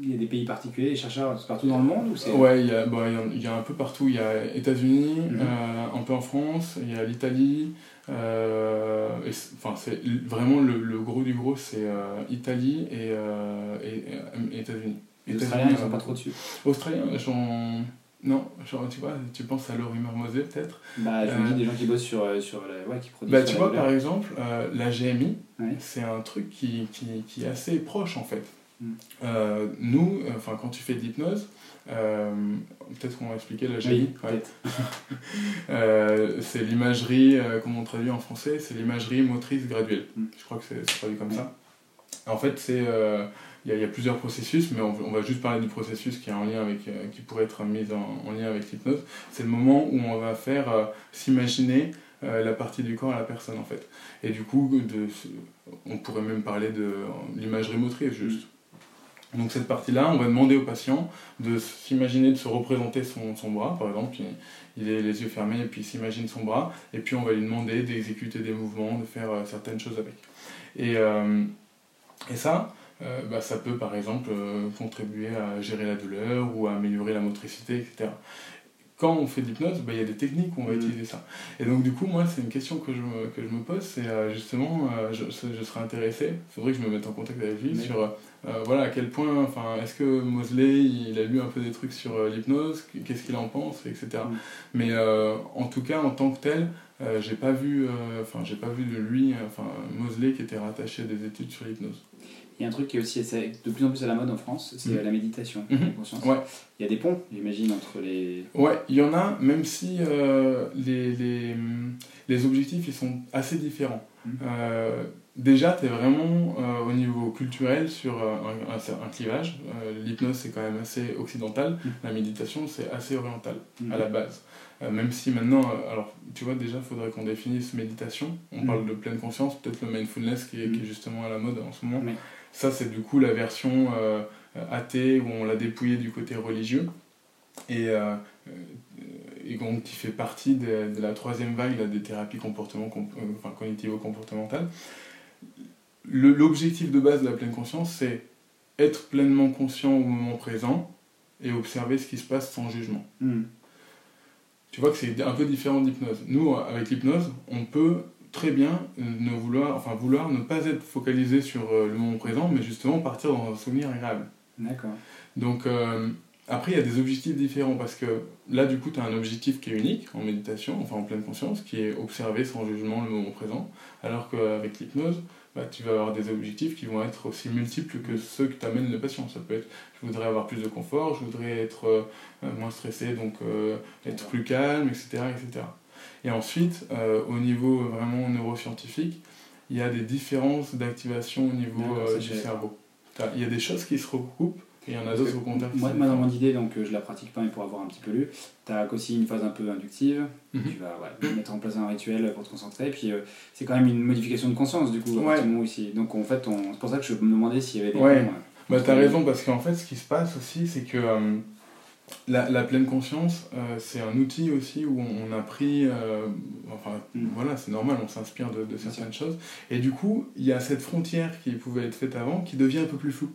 Il y a des pays particuliers, des chercheurs partout dans le monde ou. Ouais, il y, a, bah, il y a un peu partout. Il y a États-Unis, Mhm. euh, un peu en France, il y a l'Italie. euh, c'est- Enfin, c'est vraiment le, le gros du gros, c'est euh, Italie et, et, États-Unis. Les États-Unis, Australiens, ils sont pas trop dessus. Australiens, j'en. Non, genre, tu vois, tu penses à Laurie Marmosé peut-être Bah, je me Euh, dis des gens qui bossent sur, euh, sur la... ouais, qui produisent Bah, tu vois, par exemple, euh, la GMI, Ouais. c'est un truc qui, qui, qui est assez proche en fait. Mm. Euh, nous, euh, enfin, quand tu fais de l'hypnose, euh, peut-être qu'on va expliquer la Oui, GI. ouais. peut-être. Euh, c'est l'imagerie, euh, comment on traduit en français, c'est l'imagerie motrice graduelle. Mm. Je crois que c'est traduit comme ça. En fait, c'est euh, il y, a- plusieurs processus, mais on, va juste parler du processus qui est en lien avec, euh, qui pourrait être mis en, en lien avec l'hypnose. C'est le moment où on va faire euh, s'imaginer euh, la partie du corps à la personne en fait. Et du coup, on pourrait même parler de l'imagerie motrice juste. Donc cette partie-là, on va demander au patient de s'imaginer, de se représenter son, bras, par exemple, il, il est les yeux fermés et puis il s'imagine son bras, et puis on va lui demander d'exécuter des mouvements, de faire certaines choses avec. Et, et ça, euh, bah, ça peut par exemple euh, contribuer à gérer la douleur ou à améliorer la motricité, etc. Quand on fait de l'hypnose, bah, il y a des techniques où on va Mhm. utiliser ça. Et donc du coup, moi, c'est une question que je me, que je me pose, c'est euh, justement, je, je serais intéressé, il faudrait que je me mette en contact avec lui sur... voilà, à quel point, enfin, est-ce que Mosley, il a lu un peu des trucs sur l'hypnose, qu'est-ce qu'il en pense, etc. Mm. Mais en tout cas, en tant que tel, j'ai pas vu, enfin, j'ai pas vu de lui, enfin, Mosley qui était rattaché à des études sur l'hypnose. Il y a un truc qui est aussi de plus en plus à la mode en France, c'est Mhm. la méditation, Mhm. la conscience. Ouais. Il y a des ponts, j'imagine, entre les. Ouais, il y en a, même si euh, les, les, les objectifs ils sont assez différents. Mhm. Euh, déjà, tu es vraiment euh, au niveau culturel sur un, un- un clivage. L'hypnose, c'est quand même assez occidental. La méditation, c'est assez oriental à la base. Même si maintenant, alors tu vois, déjà, il faudrait qu'on définisse méditation. On parle de pleine conscience, peut-être le mindfulness qui est, qui est justement à la mode en ce moment. Ça, c'est du coup la version euh, athée où on l'a dépouillé du côté religieux. Et, euh, euh, et donc qui fait partie de, de la troisième vague là, des thérapies comportement, comp- euh, enfin, cognitivo-comportementales. Le- L'objectif de base de la pleine conscience, c'est être pleinement conscient au moment présent et observer ce qui se passe sans jugement. Mhm. Tu vois que c'est un peu différent de l'hypnose. Nous, avec l'hypnose, on peut très bien ne vouloir, enfin, vouloir ne pas être focalisé sur euh, le moment présent, mais justement partir dans un souvenir agréable. D'accord. Donc, euh, après, il y a des objectifs différents parce que là, du coup, tu as un objectif qui est unique en méditation, enfin en pleine conscience, qui est observer sans jugement le moment présent, alors qu'avec l'hypnose, bah, tu vas avoir des objectifs qui vont être aussi multiples que ceux que t'amène le patient. Ça peut être, je voudrais avoir plus de confort, je voudrais être euh, moins stressé, donc euh, être plus calme, etc. etc. Et ensuite, euh, au niveau vraiment neuroscientifique, il y a des différences d'activation au niveau euh, du cerveau. Il y a des choses qui se recoupent et il y en a d'autres au contraire Moi, moi, dans mon idée, donc euh, je la pratique pas, mais pour avoir un petit peu lu, tu as aussi une phase un peu inductive. Mhm. Tu vas ouais, mettre en place un rituel pour te concentrer. Et puis, euh, c'est quand même une modification de conscience, du coup, Ouais. ici. Donc, en fait, on- c'est pour ça que je me demandais s'il y avait des. Ouais. Bah, t'as raison, parce qu'en fait, ce qui se passe aussi, c'est que la, la pleine conscience, euh, c'est un outil aussi où on, on a pris. euh, enfin, Mm. voilà, c'est normal, on s'inspire de, de certaines choses. Et du coup, il y a cette frontière qui pouvait être faite avant qui devient un peu plus floue.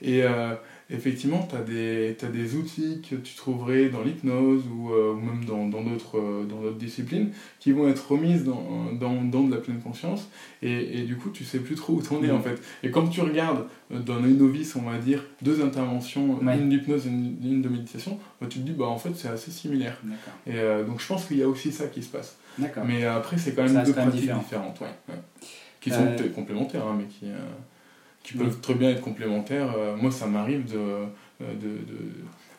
Et euh, effectivement, tu as des, t'as des outils que tu trouverais dans l'hypnose ou, euh, ou même dans dans d'autres euh, dans d'autres disciplines qui vont être remises dans, dans, dans de la pleine conscience. Et, et du coup, tu sais plus trop où t'en es Mm. en fait. Et quand tu regardes euh, d'un œil novice, on va dire, deux interventions, Ouais. une d'hypnose et une, une de méditation, bah, tu te dis, bah en fait, c'est assez similaire. Et euh, donc, je pense qu'il y a aussi ça qui se passe. Mais euh, après, c'est quand même deux pratiques différent. différentes, ouais, ouais. qui sont Euh, complémentaires, hein, mais qui, euh, qui peuvent très bien être complémentaires. Euh, moi, ça m'arrive de, euh, de, de,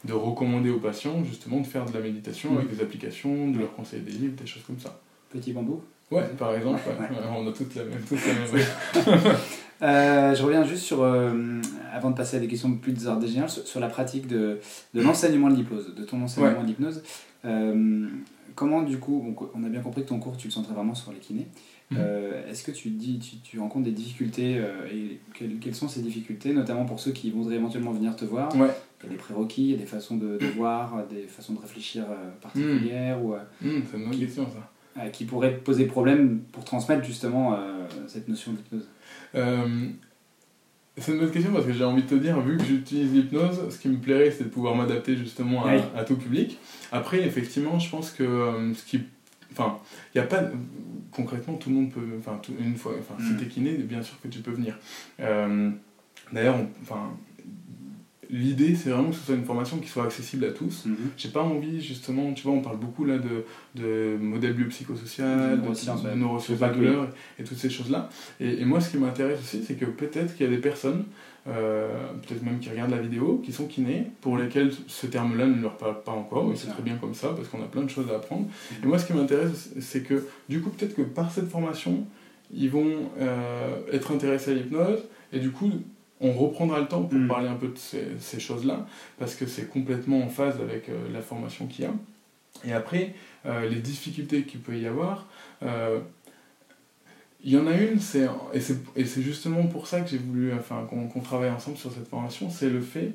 de recommander aux patients justement de faire de la méditation Mhm. avec des applications, de leur conseiller des livres, des choses comme ça. Petit bambou. Ouais, par exemple, Ouais, ouais. ouais. Ouais, on a toutes la même, la même. Euh, je reviens juste sur, euh, avant de passer à des questions plus général, sur, sur la pratique de, de l'enseignement de l'hypnose, de ton enseignement de l'hypnose. Euh, comment, du coup, on, on a bien compris que ton cours, tu le centrais vraiment sur les kinés. Euh, Est-ce que tu, dis, tu, tu rencontres des difficultés euh, et quelles, quelles sont ces difficultés, notamment pour ceux qui voudraient éventuellement venir te voir? Ouais. Il y a des prérequis, il y a des façons de, de voir, des façons de réfléchir euh, particulières ou, euh, Hum, c'est une bonne question, ça. qui pourraient poser problème pour transmettre justement cette notion d'hypnose? C'est une bonne question parce que j'ai envie de te dire, vu que j'utilise l'hypnose, ce qui me plairait, c'est de pouvoir m'adapter justement à, Oui. à tout public. Après, effectivement, je pense que ce qui. Enfin, il n'y a pas. Concrètement, tout le monde peut. Enfin, tout- une fois. Enfin, si Mm. t'es kiné, bien sûr que tu peux venir. Euh, D'ailleurs, enfin. l'idée, c'est vraiment que ce soit une formation qui soit accessible à tous. Mhm. J'ai pas envie, justement, tu vois, on parle beaucoup là de, de modèle biopsychosocial, De de neurosciences, de neurosciences et, et toutes ces choses-là. Et, et moi, ce qui m'intéresse aussi, c'est que peut-être qu'il y a des personnes, peut-être même qui regardent la vidéo, qui sont kinés, pour lesquelles ce terme-là ne leur parle pas encore, et c'est très bien comme ça, parce qu'on a plein de choses à apprendre. Et moi, ce qui m'intéresse, c'est que, du coup, peut-être que par cette formation, ils vont euh, être intéressés à l'hypnose, et du coup, on reprendra le temps pour Mm. parler un peu de ces, ces choses-là, parce que c'est complètement en phase avec euh, la formation qu'il y a. Et après, euh, les difficultés qu'il peut y avoir, euh, il y en a une, c'est, et, c'est, et c'est justement pour ça que j'ai voulu enfin, qu'on, qu'on travaille ensemble sur cette formation, c'est le fait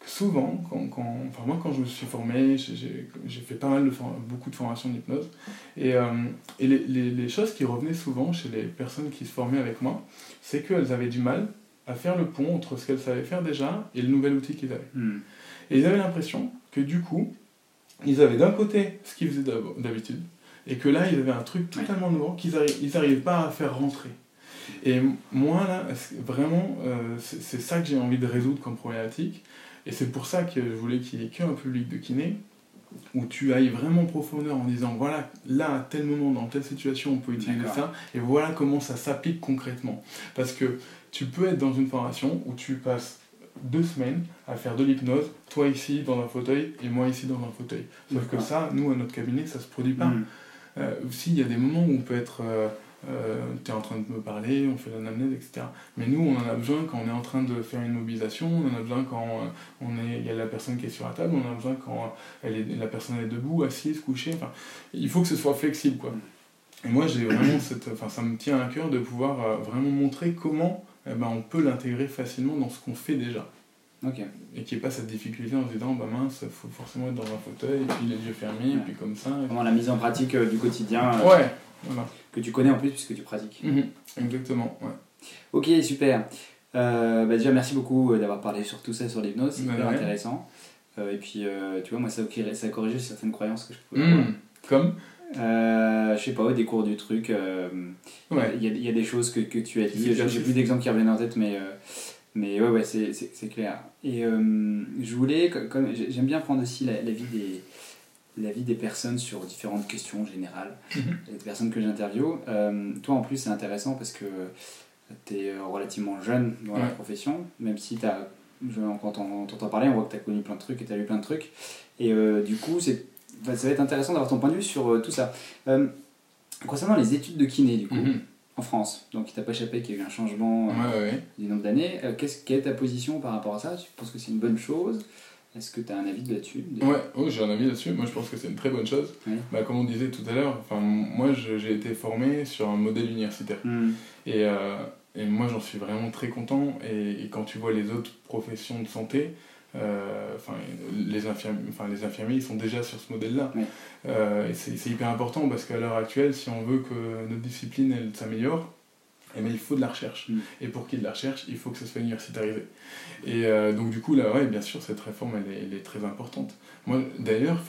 que souvent, quand, quand, enfin moi quand je me suis formé, j'ai, j'ai, j'ai fait pas mal de for- beaucoup de formations d'hypnose, et, euh, et les, les, les choses qui revenaient souvent chez les personnes qui se formaient avec moi, c'est qu'elles avaient du mal à faire le pont entre ce qu'elles savaient faire déjà et le nouvel outil qu'ils avaient. Mhm. Et ils avaient l'impression que du coup, ils avaient d'un côté ce qu'ils faisaient d'hab- d'habitude, et que là, ils avaient un truc totalement nouveau qu'ils n'arrivaient pas à faire rentrer. Et moi, là, vraiment, euh, c'est ça que j'ai envie de résoudre comme problématique, et c'est pour ça que je voulais qu'il n'y ait qu'un public de kiné, où tu ailles vraiment en profondeur en disant, voilà, là, à tel moment, dans telle situation, on peut utiliser ça, et voilà comment ça s'applique concrètement. Parce que tu peux être dans une formation où tu passes deux semaines à faire de l'hypnose, toi ici dans un fauteuil et moi ici dans un fauteuil. Sauf que ça, nous à notre cabinet, ça se produit pas. Mhm. Euh, aussi, il y a des moments où on peut être. tu es en train de me parler, on fait l'anamnèse, etc. Mais nous, on en a besoin quand on est en train de faire une mobilisation, on en a besoin quand euh, on est, il y a la personne qui est sur la table, on en a besoin quand euh, elle est, la personne est debout, assise, couchée. Enfin, il faut que ce soit flexible. Quoi. Et moi, j'ai vraiment cette. Enfin, ça me tient à cœur de pouvoir euh, vraiment montrer comment eh ben, on peut l'intégrer facilement dans ce qu'on fait déjà. Ok. Et qu'il n'y ait pas cette difficulté en se disant, bah mince, il faut forcément être dans un fauteuil, et puis les yeux fermés, et puis comme ça. Vraiment la mise en pratique euh, du quotidien euh, Ouais, voilà. que tu connais en plus puisque tu pratiques. Mhm, Exactement, ouais. Ok, super. Euh, bah déjà, merci beaucoup d'avoir parlé sur tout ça, sur l'hypnose, c'est Bah, hyper ouais. intéressant. Et puis, tu vois, moi, ça a, corrigé- ça a corrigé certaines croyances que je pouvais avoir. Mhm. Comme Euh, je sais pas, au décours du truc, euh, Ouais. il y, a, il y a des choses que, que tu as dit, j'ai plus d'exemples qui reviennent en tête, mais, mais ouais, ouais, c'est clair. Et euh, je voulais, co- comme j'ai- j'aime bien prendre aussi la, la vie des la vie des personnes sur différentes questions générales, Mhm. les personnes que j'interviewe. Euh, toi, en plus, c'est intéressant parce que tu es relativement jeune dans la profession, même si tu as, quand on t'entend parler, on voit que tu as connu plein de trucs et tu as lu plein de trucs. Et euh, du coup, c'est, ça va être intéressant d'avoir ton point de vue sur euh, tout ça. Euh, concernant les études de kiné, du coup, Mhm. En France, donc il t'a pas échappé qu'il y a eu un changement euh, Ouais, ouais. du nombre d'années. Euh, qu'est-ce, quelle est ta position par rapport à ça? Tu penses que c'est une bonne chose? Est-ce que tu as un avis là-dessus Ouais, oh, j'ai un avis là-dessus. Moi, je pense que c'est une très bonne chose. Bah, comme on disait tout à l'heure, enfin, moi, j'ai été formé sur un modèle universitaire. Hmm. Et, euh, et moi, j'en suis vraiment très content. Et, et quand tu vois les autres professions de santé, euh, enfin, les, infirmiers, enfin, les infirmiers, ils sont déjà sur ce modèle-là. Oui. Euh, et c'est hyper important parce qu'à l'heure actuelle, si on veut que notre discipline elle s'améliore, eh ben, il faut de la recherche. Mm. Et pour qu'il y ait de la recherche, il faut que ça soit universitarisé. Et euh, donc, du coup, là, ouais, bien sûr, cette réforme, elle est, elle est très importante. Moi, d'ailleurs,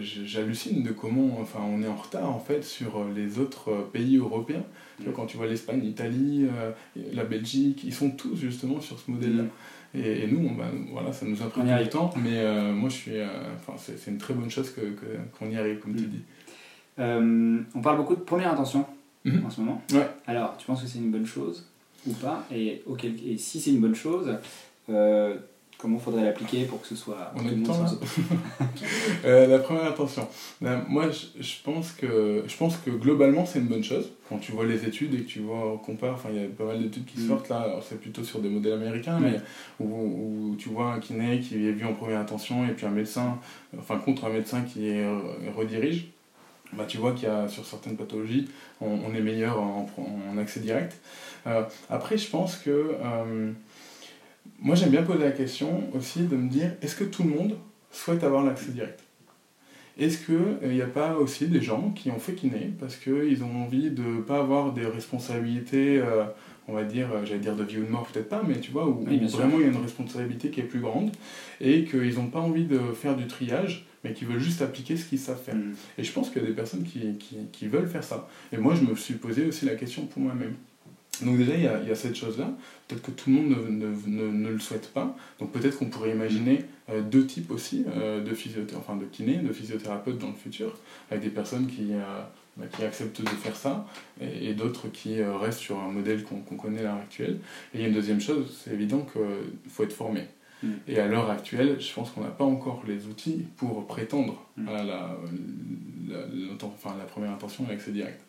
j'hallucine de comment enfin, on est en retard, en fait, sur les autres pays européens. Tu vois, quand tu vois l'Espagne, l'Italie, euh, la Belgique, ils sont tous, justement, sur ce modèle-là. Et, et nous, on- bah, voilà, ça nous a pris du temps, mais euh, moi, je suis... euh, Enfin, c'est c'est une très bonne chose que- que- qu'on y arrive, comme tu Mm. dis. Euh, on parle beaucoup de première intention Mhm. en ce moment. Ouais. Alors, tu penses que c'est une bonne chose ou pas? Et, et si c'est une bonne chose, euh, comment faudrait l'appliquer pour que ce soit. On monde temps, Euh, la première intention. Ben, moi, je, je pense que, je pense que globalement, c'est une bonne chose. Quand tu vois les études et que tu vois, on compare, enfin, il y a pas mal d'études qui Mm. sortent là, c'est plutôt sur des modèles américains, Ouais. mais où, où tu vois un kiné qui est vu en première intention et puis un médecin, enfin, contre un médecin qui est, euh, redirige. Bah, tu vois qu'il y a sur certaines pathologies, on, on est meilleur en, en accès direct. Euh, après, je pense que euh, moi j'aime bien poser la question aussi de me dire est-ce que tout le monde souhaite avoir l'accès direct? Est-ce qu'il n'y a pas aussi des gens qui ont fait kiné parce qu'ils ont envie de ne pas avoir des responsabilités, euh, on va dire, euh, j'allais dire de vie ou de mort, peut-être pas, mais tu vois, où, Oui, vraiment il y a une responsabilité qui est plus grande et qu'ils n'ont pas envie de faire du triage, mais qui veulent juste appliquer ce qu'ils savent faire. Hmm. Et je pense qu'il y a des personnes qui, qui, qui veulent faire ça. Et moi, je me suis posé aussi la question pour moi-même. Donc déjà, il y a, cette chose-là. Peut-être que tout le monde ne, le souhaite pas. Donc peut-être qu'on pourrait imaginer euh, deux types aussi euh, de physiothérapeutes, enfin de kinés, de physiothérapeutes dans le futur, avec des personnes qui, euh, bah, acceptent de faire ça et, d'autres qui restent sur un modèle qu'on qu'on connaît à l'heure actuelle. Et il y a une deuxième chose, c'est évident qu'il faut être formé. Mm. Et à l'heure actuelle, je pense qu'on n'a pas encore les outils pour prétendre Mm. à la, la, la- enfin, la première intention avec ces directs.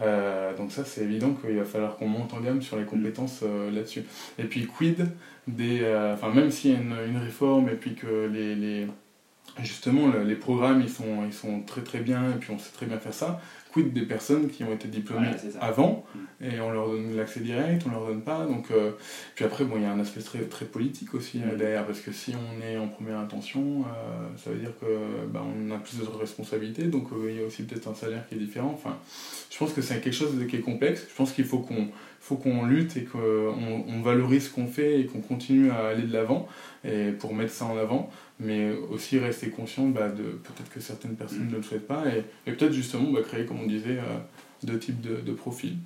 Euh, donc ça, c'est évident qu'il va falloir qu'on monte en gamme sur les compétences euh, là-dessus. Et puis quid des, euh, enfin même s'il y a une, une réforme et puis que les, les justement le- les programmes ils sont ils sont très très bien et puis on sait très bien faire ça. Quid des personnes qui ont été diplômées avant Mm. et on leur donne l'accès direct, on leur donne pas. Donc euh, puis après bon il y a un aspect très très politique aussi euh, Mm. derrière parce que si on est en première intention, euh, ça veut dire que bah, on a plus de responsabilités donc il y a aussi peut-être un salaire qui est différent. Enfin je pense que c'est quelque chose qui est complexe. Je pense qu'il faut qu'on faut qu'on lutte et qu'on on valorise ce qu'on fait et qu'on continue à aller de l'avant et pour mettre ça en avant, mais aussi rester conscient bah, de peut-être que certaines personnes Mm. ne le souhaitent pas et, et peut-être justement bah, créer, comme on disait, euh, deux types de, de profils.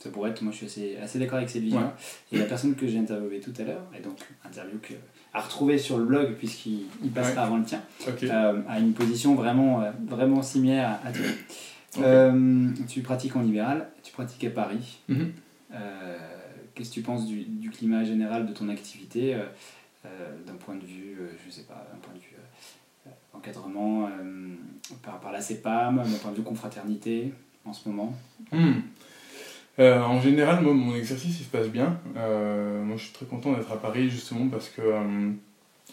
Ça pourrait être, moi je suis assez, assez d'accord avec cette vision. Ouais. Et la personne que j'ai interviewée tout à l'heure, et donc interview que, à retrouver sur le blog puisqu'il il passera Ouais. avant le tien, Ok. euh, a une position vraiment, euh, vraiment similaire à, toi. Euh, tu pratiques en libéral, tu pratiques à Paris. Mhm. Euh, Qu'est-ce que tu penses du, du climat général de ton activité euh, euh, d'un point de vue, euh, je sais pas, d'un point de vue euh, encadrement euh, par, par la CEPAM, d'un point de vue confraternité en ce moment Hmm. Euh, en général, moi, mon exercice il se passe bien. Euh, moi, je suis très content d'être à Paris justement parce que euh,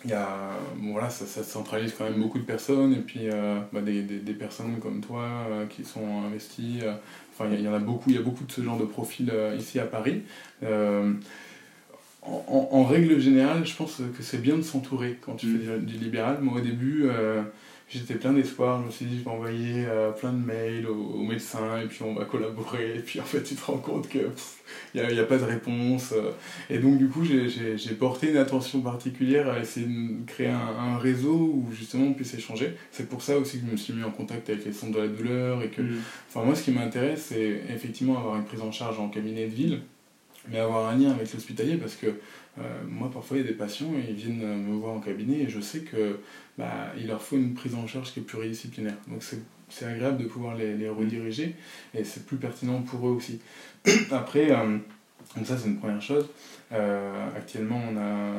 y a, ça, ça centralise quand même beaucoup de personnes et puis euh, bah, des, personnes comme toi euh, qui sont investies. euh, Enfin, il y, en a beaucoup. Il y a beaucoup de ce genre de profils euh, ici à Paris. En, règle générale, je pense que c'est bien de s'entourer quand tu Mm. fais du, du libéral. Moi, au début, euh, j'étais plein d'espoir. Je me suis dit, je vais envoyer euh, plein de mails aux, aux médecins et puis on va collaborer. Et puis en fait, tu te rends compte que il n'y a, y a pas de réponse. euh. Et donc, du coup, j'ai- porté une attention particulière à essayer de créer un, un réseau où justement on puisse échanger. C'est pour ça aussi que je me suis mis en contact avec les centres de la douleur et que Enfin, moi, ce qui m'intéresse, c'est effectivement avoir une prise en charge en cabinet de ville, mais avoir un lien avec l'hospitalier parce que euh, moi, parfois, il y a des patients et ils viennent me voir en cabinet et je sais que bah, il leur faut une prise en charge qui est pluridisciplinaire. Donc, c'est agréable de pouvoir les, les rediriger et c'est plus pertinent pour eux aussi. Après, euh, donc ça, c'est une première chose. Euh, actuellement, on a.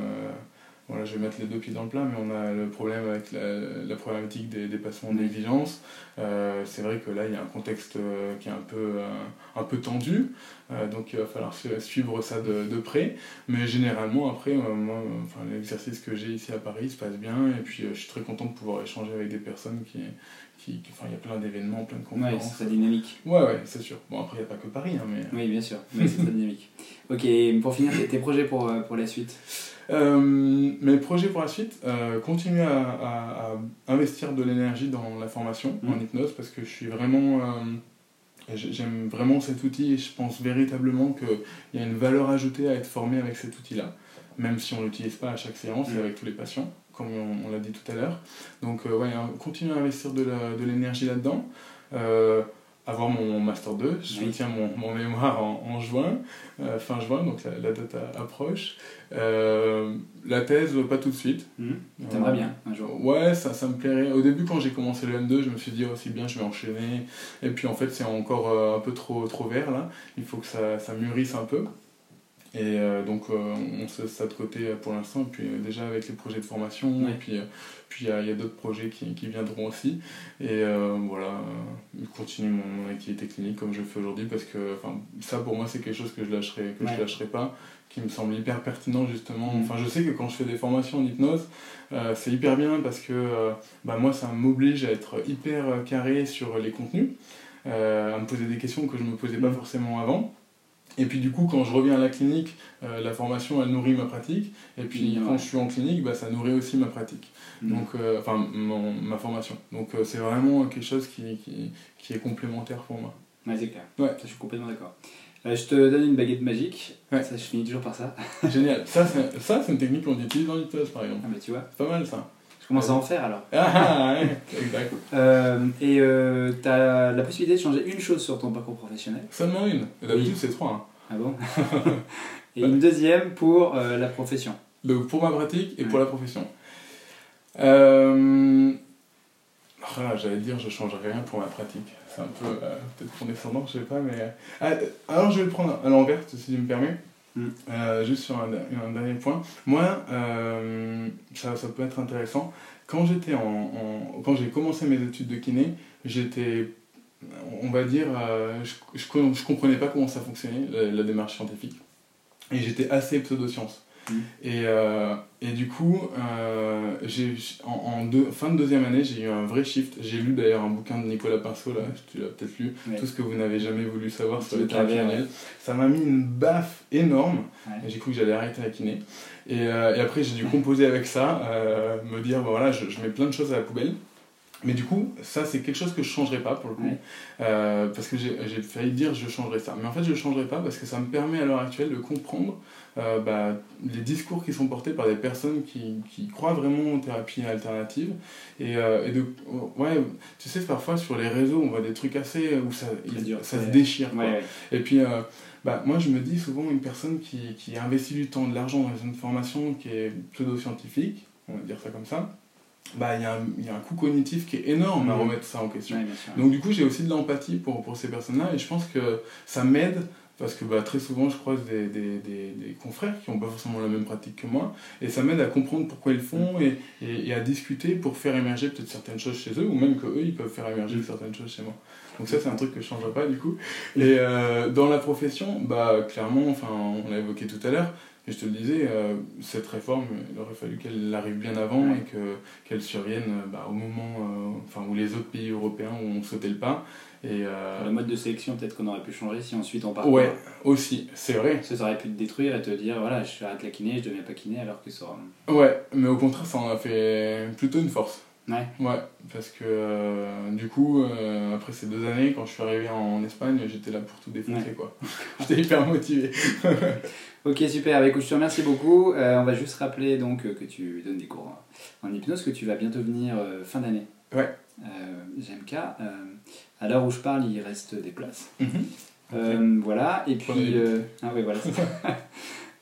voilà, je vais mettre les deux pieds dans le plat, mais on a le problème avec la, la problématique des, patients en négligence. Euh, c'est vrai que là, il y a un contexte euh, qui est un peu, euh, un peu tendu, euh, donc il va falloir su- suivre ça de, de près. Mais généralement, après, euh, moi, enfin, l'exercice que j'ai ici à Paris se passe bien, et puis je suis très content de pouvoir échanger avec des personnes qui. qui, qui- enfin, il y a plein d'événements, plein de Ouais, conférences. c'est très dynamique. Ouais, ouais, c'est sûr. Bon, après, il n'y a pas que Paris, hein, mais. Oui, bien sûr, mais c'est très dynamique. Ok, pour finir, tes, projets pour, pour la suite? Euh, mes projets pour la suite, euh, continuer à, à- à investir de l'énergie dans la formation Mhm. en hypnose parce que je suis vraiment. euh, j'ai- J'aime vraiment cet outil et je pense véritablement qu'il y a une valeur ajoutée à être formé avec cet outil-là, même si on ne l'utilise pas à chaque séance et Mhm. avec tous les patients, comme on, on l'a dit tout à l'heure. Donc, ouais, continuer à investir de l'énergie là-dedans. Euh, avoir mon Master 2, je Oui. tiens mon, mon mémoire en, en juin, euh, fin juin, donc la, la date a- approche. Euh, la thèse, pas tout de suite. Mhm. T'aimerais Euh, bien un jour Ouais, ça, ça me plairait. Au début, quand j'ai commencé le M2, je me suis dit, oh, c'est bien, je vais enchaîner. Et puis, en fait, c'est encore euh, un peu trop, trop vert, là. Il faut que ça, ça mûrisse un peu. Et euh, donc, euh, on se laisse ça de côté pour l'instant. Et puis, euh, déjà, avec les projets de formation, Ouais. et puis, puis il y a, d'autres projets qui, qui viendront aussi. Et voilà, euh, continuer mon, mon activité clinique comme je le fais aujourd'hui, parce que ça, pour moi, c'est quelque chose que je lâcherai, que Ouais. je lâcherai pas qui me semble hyper pertinent justement. Mm. Enfin, je sais que quand je fais des formations en hypnose, euh, c'est hyper bien parce que euh, bah, moi, ça m'oblige à être hyper carré sur les contenus, euh, à me poser des questions que je ne me posais pas Mm. forcément avant. Et puis du coup, quand je reviens à la clinique, euh, la formation, elle nourrit ma pratique. Et puis Mm, quand je suis en clinique, bah, ça nourrit aussi ma pratique. Mhm. Donc, euh, enfin, mon- ma formation. Donc euh, c'est vraiment quelque chose qui, qui, qui est complémentaire pour moi. Ouais, c'est clair. Ouais. Ça, je suis complètement d'accord. Je te donne une baguette magique. Ouais. Ça, je finis toujours par ça. Génial. Ça, c'est ça, c'est une technique qu'on utilise dans l'hypnose, par exemple. Ah, bah tu vois. C'est pas mal ça. Je commence à en faire alors. Ah, ouais, exact. Euh, et euh, tu as la possibilité de changer une chose sur ton parcours professionnel. Seulement une. Et D'habitude, c'est trois. hein. Ah bon Et une deuxième pour euh, la profession. Donc pour ma pratique et pour la profession. Euh... ah, J'allais dire je changerai rien pour ma pratique. C'est un peu euh, peut-être condescendant, je sais pas, mais. Ah, alors je vais le prendre à l'envers, si tu me permets. Mm. Euh, juste sur un, dernier point. Moi, euh, ça, peut être intéressant. Quand j'étais en, quand j'ai commencé mes études de kiné, j'étais, on va dire, euh, je, comprenais pas comment ça fonctionnait la, la démarche scientifique, et j'étais assez pseudosciences. Mm. Et, euh, et du coup, euh, en, en deux- fin de deuxième année, j'ai eu un vrai shift. J'ai lu d'ailleurs un bouquin de Nicolas Pinceau, là, tu l'as peut-être lu, Ouais. Tout ce que vous n'avez jamais voulu savoir sur les manuelles. Ça m'a mis une baffe énorme. Ouais. J'ai cru que j'allais arrêter la kiné. Et, euh, et après, j'ai dû composer avec ça, euh, me dire, bon, voilà, je, je mets plein de choses à la poubelle. Mais du coup, ça, c'est quelque chose que je changerai pas pour le coup. Ouais. Euh, parce que j'ai j'ai failli dire je changerai ça. Mais en fait, je ne changerai pas parce que ça me permet à l'heure actuelle de comprendre euh, bah, les discours qui sont portés par des personnes qui, qui croient vraiment aux thérapies alternatives. Et, euh, et de, ouais, tu sais, parfois sur les réseaux, on voit des trucs assez où ça, il- ça se déchire. quoi. Ouais, ouais. Et puis, euh, bah, moi, je me dis souvent, une personne qui, qui investit du temps, de l'argent dans une formation qui est pseudo-scientifique, on va dire ça comme ça, bah, il y, a un- il y a un coût cognitif qui est énorme à remettre ça en question. Ouais. Donc du coup, j'ai aussi de l'empathie pour, pour ces personnes-là et je pense que ça m'aide parce que bah, très souvent, je croise des, des, des, des confrères qui n'ont pas forcément la même pratique que moi et ça m'aide à comprendre pourquoi ils le font et, et, et à discuter pour faire émerger peut-être certaines choses chez eux ou même que eux ils peuvent faire émerger certaines choses chez moi. Donc ça, c'est un truc que je ne changerai pas du coup. Et euh, dans la profession, bah, clairement, enfin, on l'a évoqué tout à l'heure, et je te le disais, euh, cette réforme, il aurait fallu qu'elle arrive bien avant et que, qu'elle survienne bah, au moment euh, enfin, où les autres pays européens ont sauté le pas. Et, euh, Le mode de sélection, peut-être qu'on aurait pu changer si ensuite on part. ouais, aussi, c'est vrai. Ça aurait pu te détruire et te dire voilà, je arrête la kiné, je deviens pas kiné alors que ça aura. Ouais, mais au contraire, ça en a fait plutôt une force. Ouais. Ouais, parce que euh, du coup, euh, après ces deux années, quand je suis arrivé en Espagne, j'étais là pour tout défoncer, Ouais. quoi. j'étais hyper motivé. Ok, super. Bah, écoute, je te remercie beaucoup. On va juste rappeler donc que tu donnes des cours en hypnose, que tu vas bientôt venir fin d'année. Ouais. Euh, à l'heure où je parle, il reste des places. Mhm. Euh, voilà. Et puis. euh, Ah oui, voilà. c'est ça.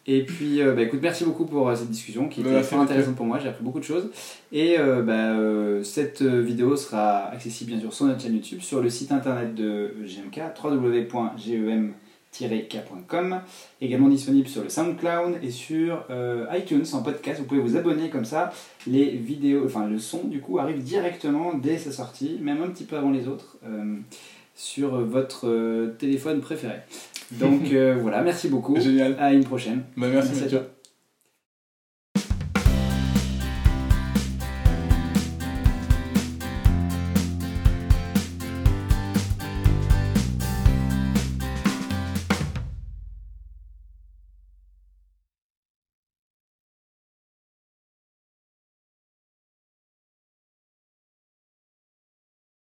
Et puis, euh, bah, écoute, merci beaucoup pour cette discussion qui Bah, était fort intéressante pour moi. J'ai appris beaucoup de choses. Et euh, bah, euh, cette vidéo sera accessible bien sûr sur notre chaîne YouTube, sur le site internet de GMK, également disponible sur le SoundCloud et sur euh, iTunes en podcast. Vous pouvez vous abonner comme ça. Les vidéos, enfin le son du coup arrive directement dès sa sortie, même un petit peu avant les autres, euh, sur votre euh, téléphone préféré. Donc voilà, merci beaucoup. Génial. À une prochaine. Bah, merci, Merci à Mathieu. toi.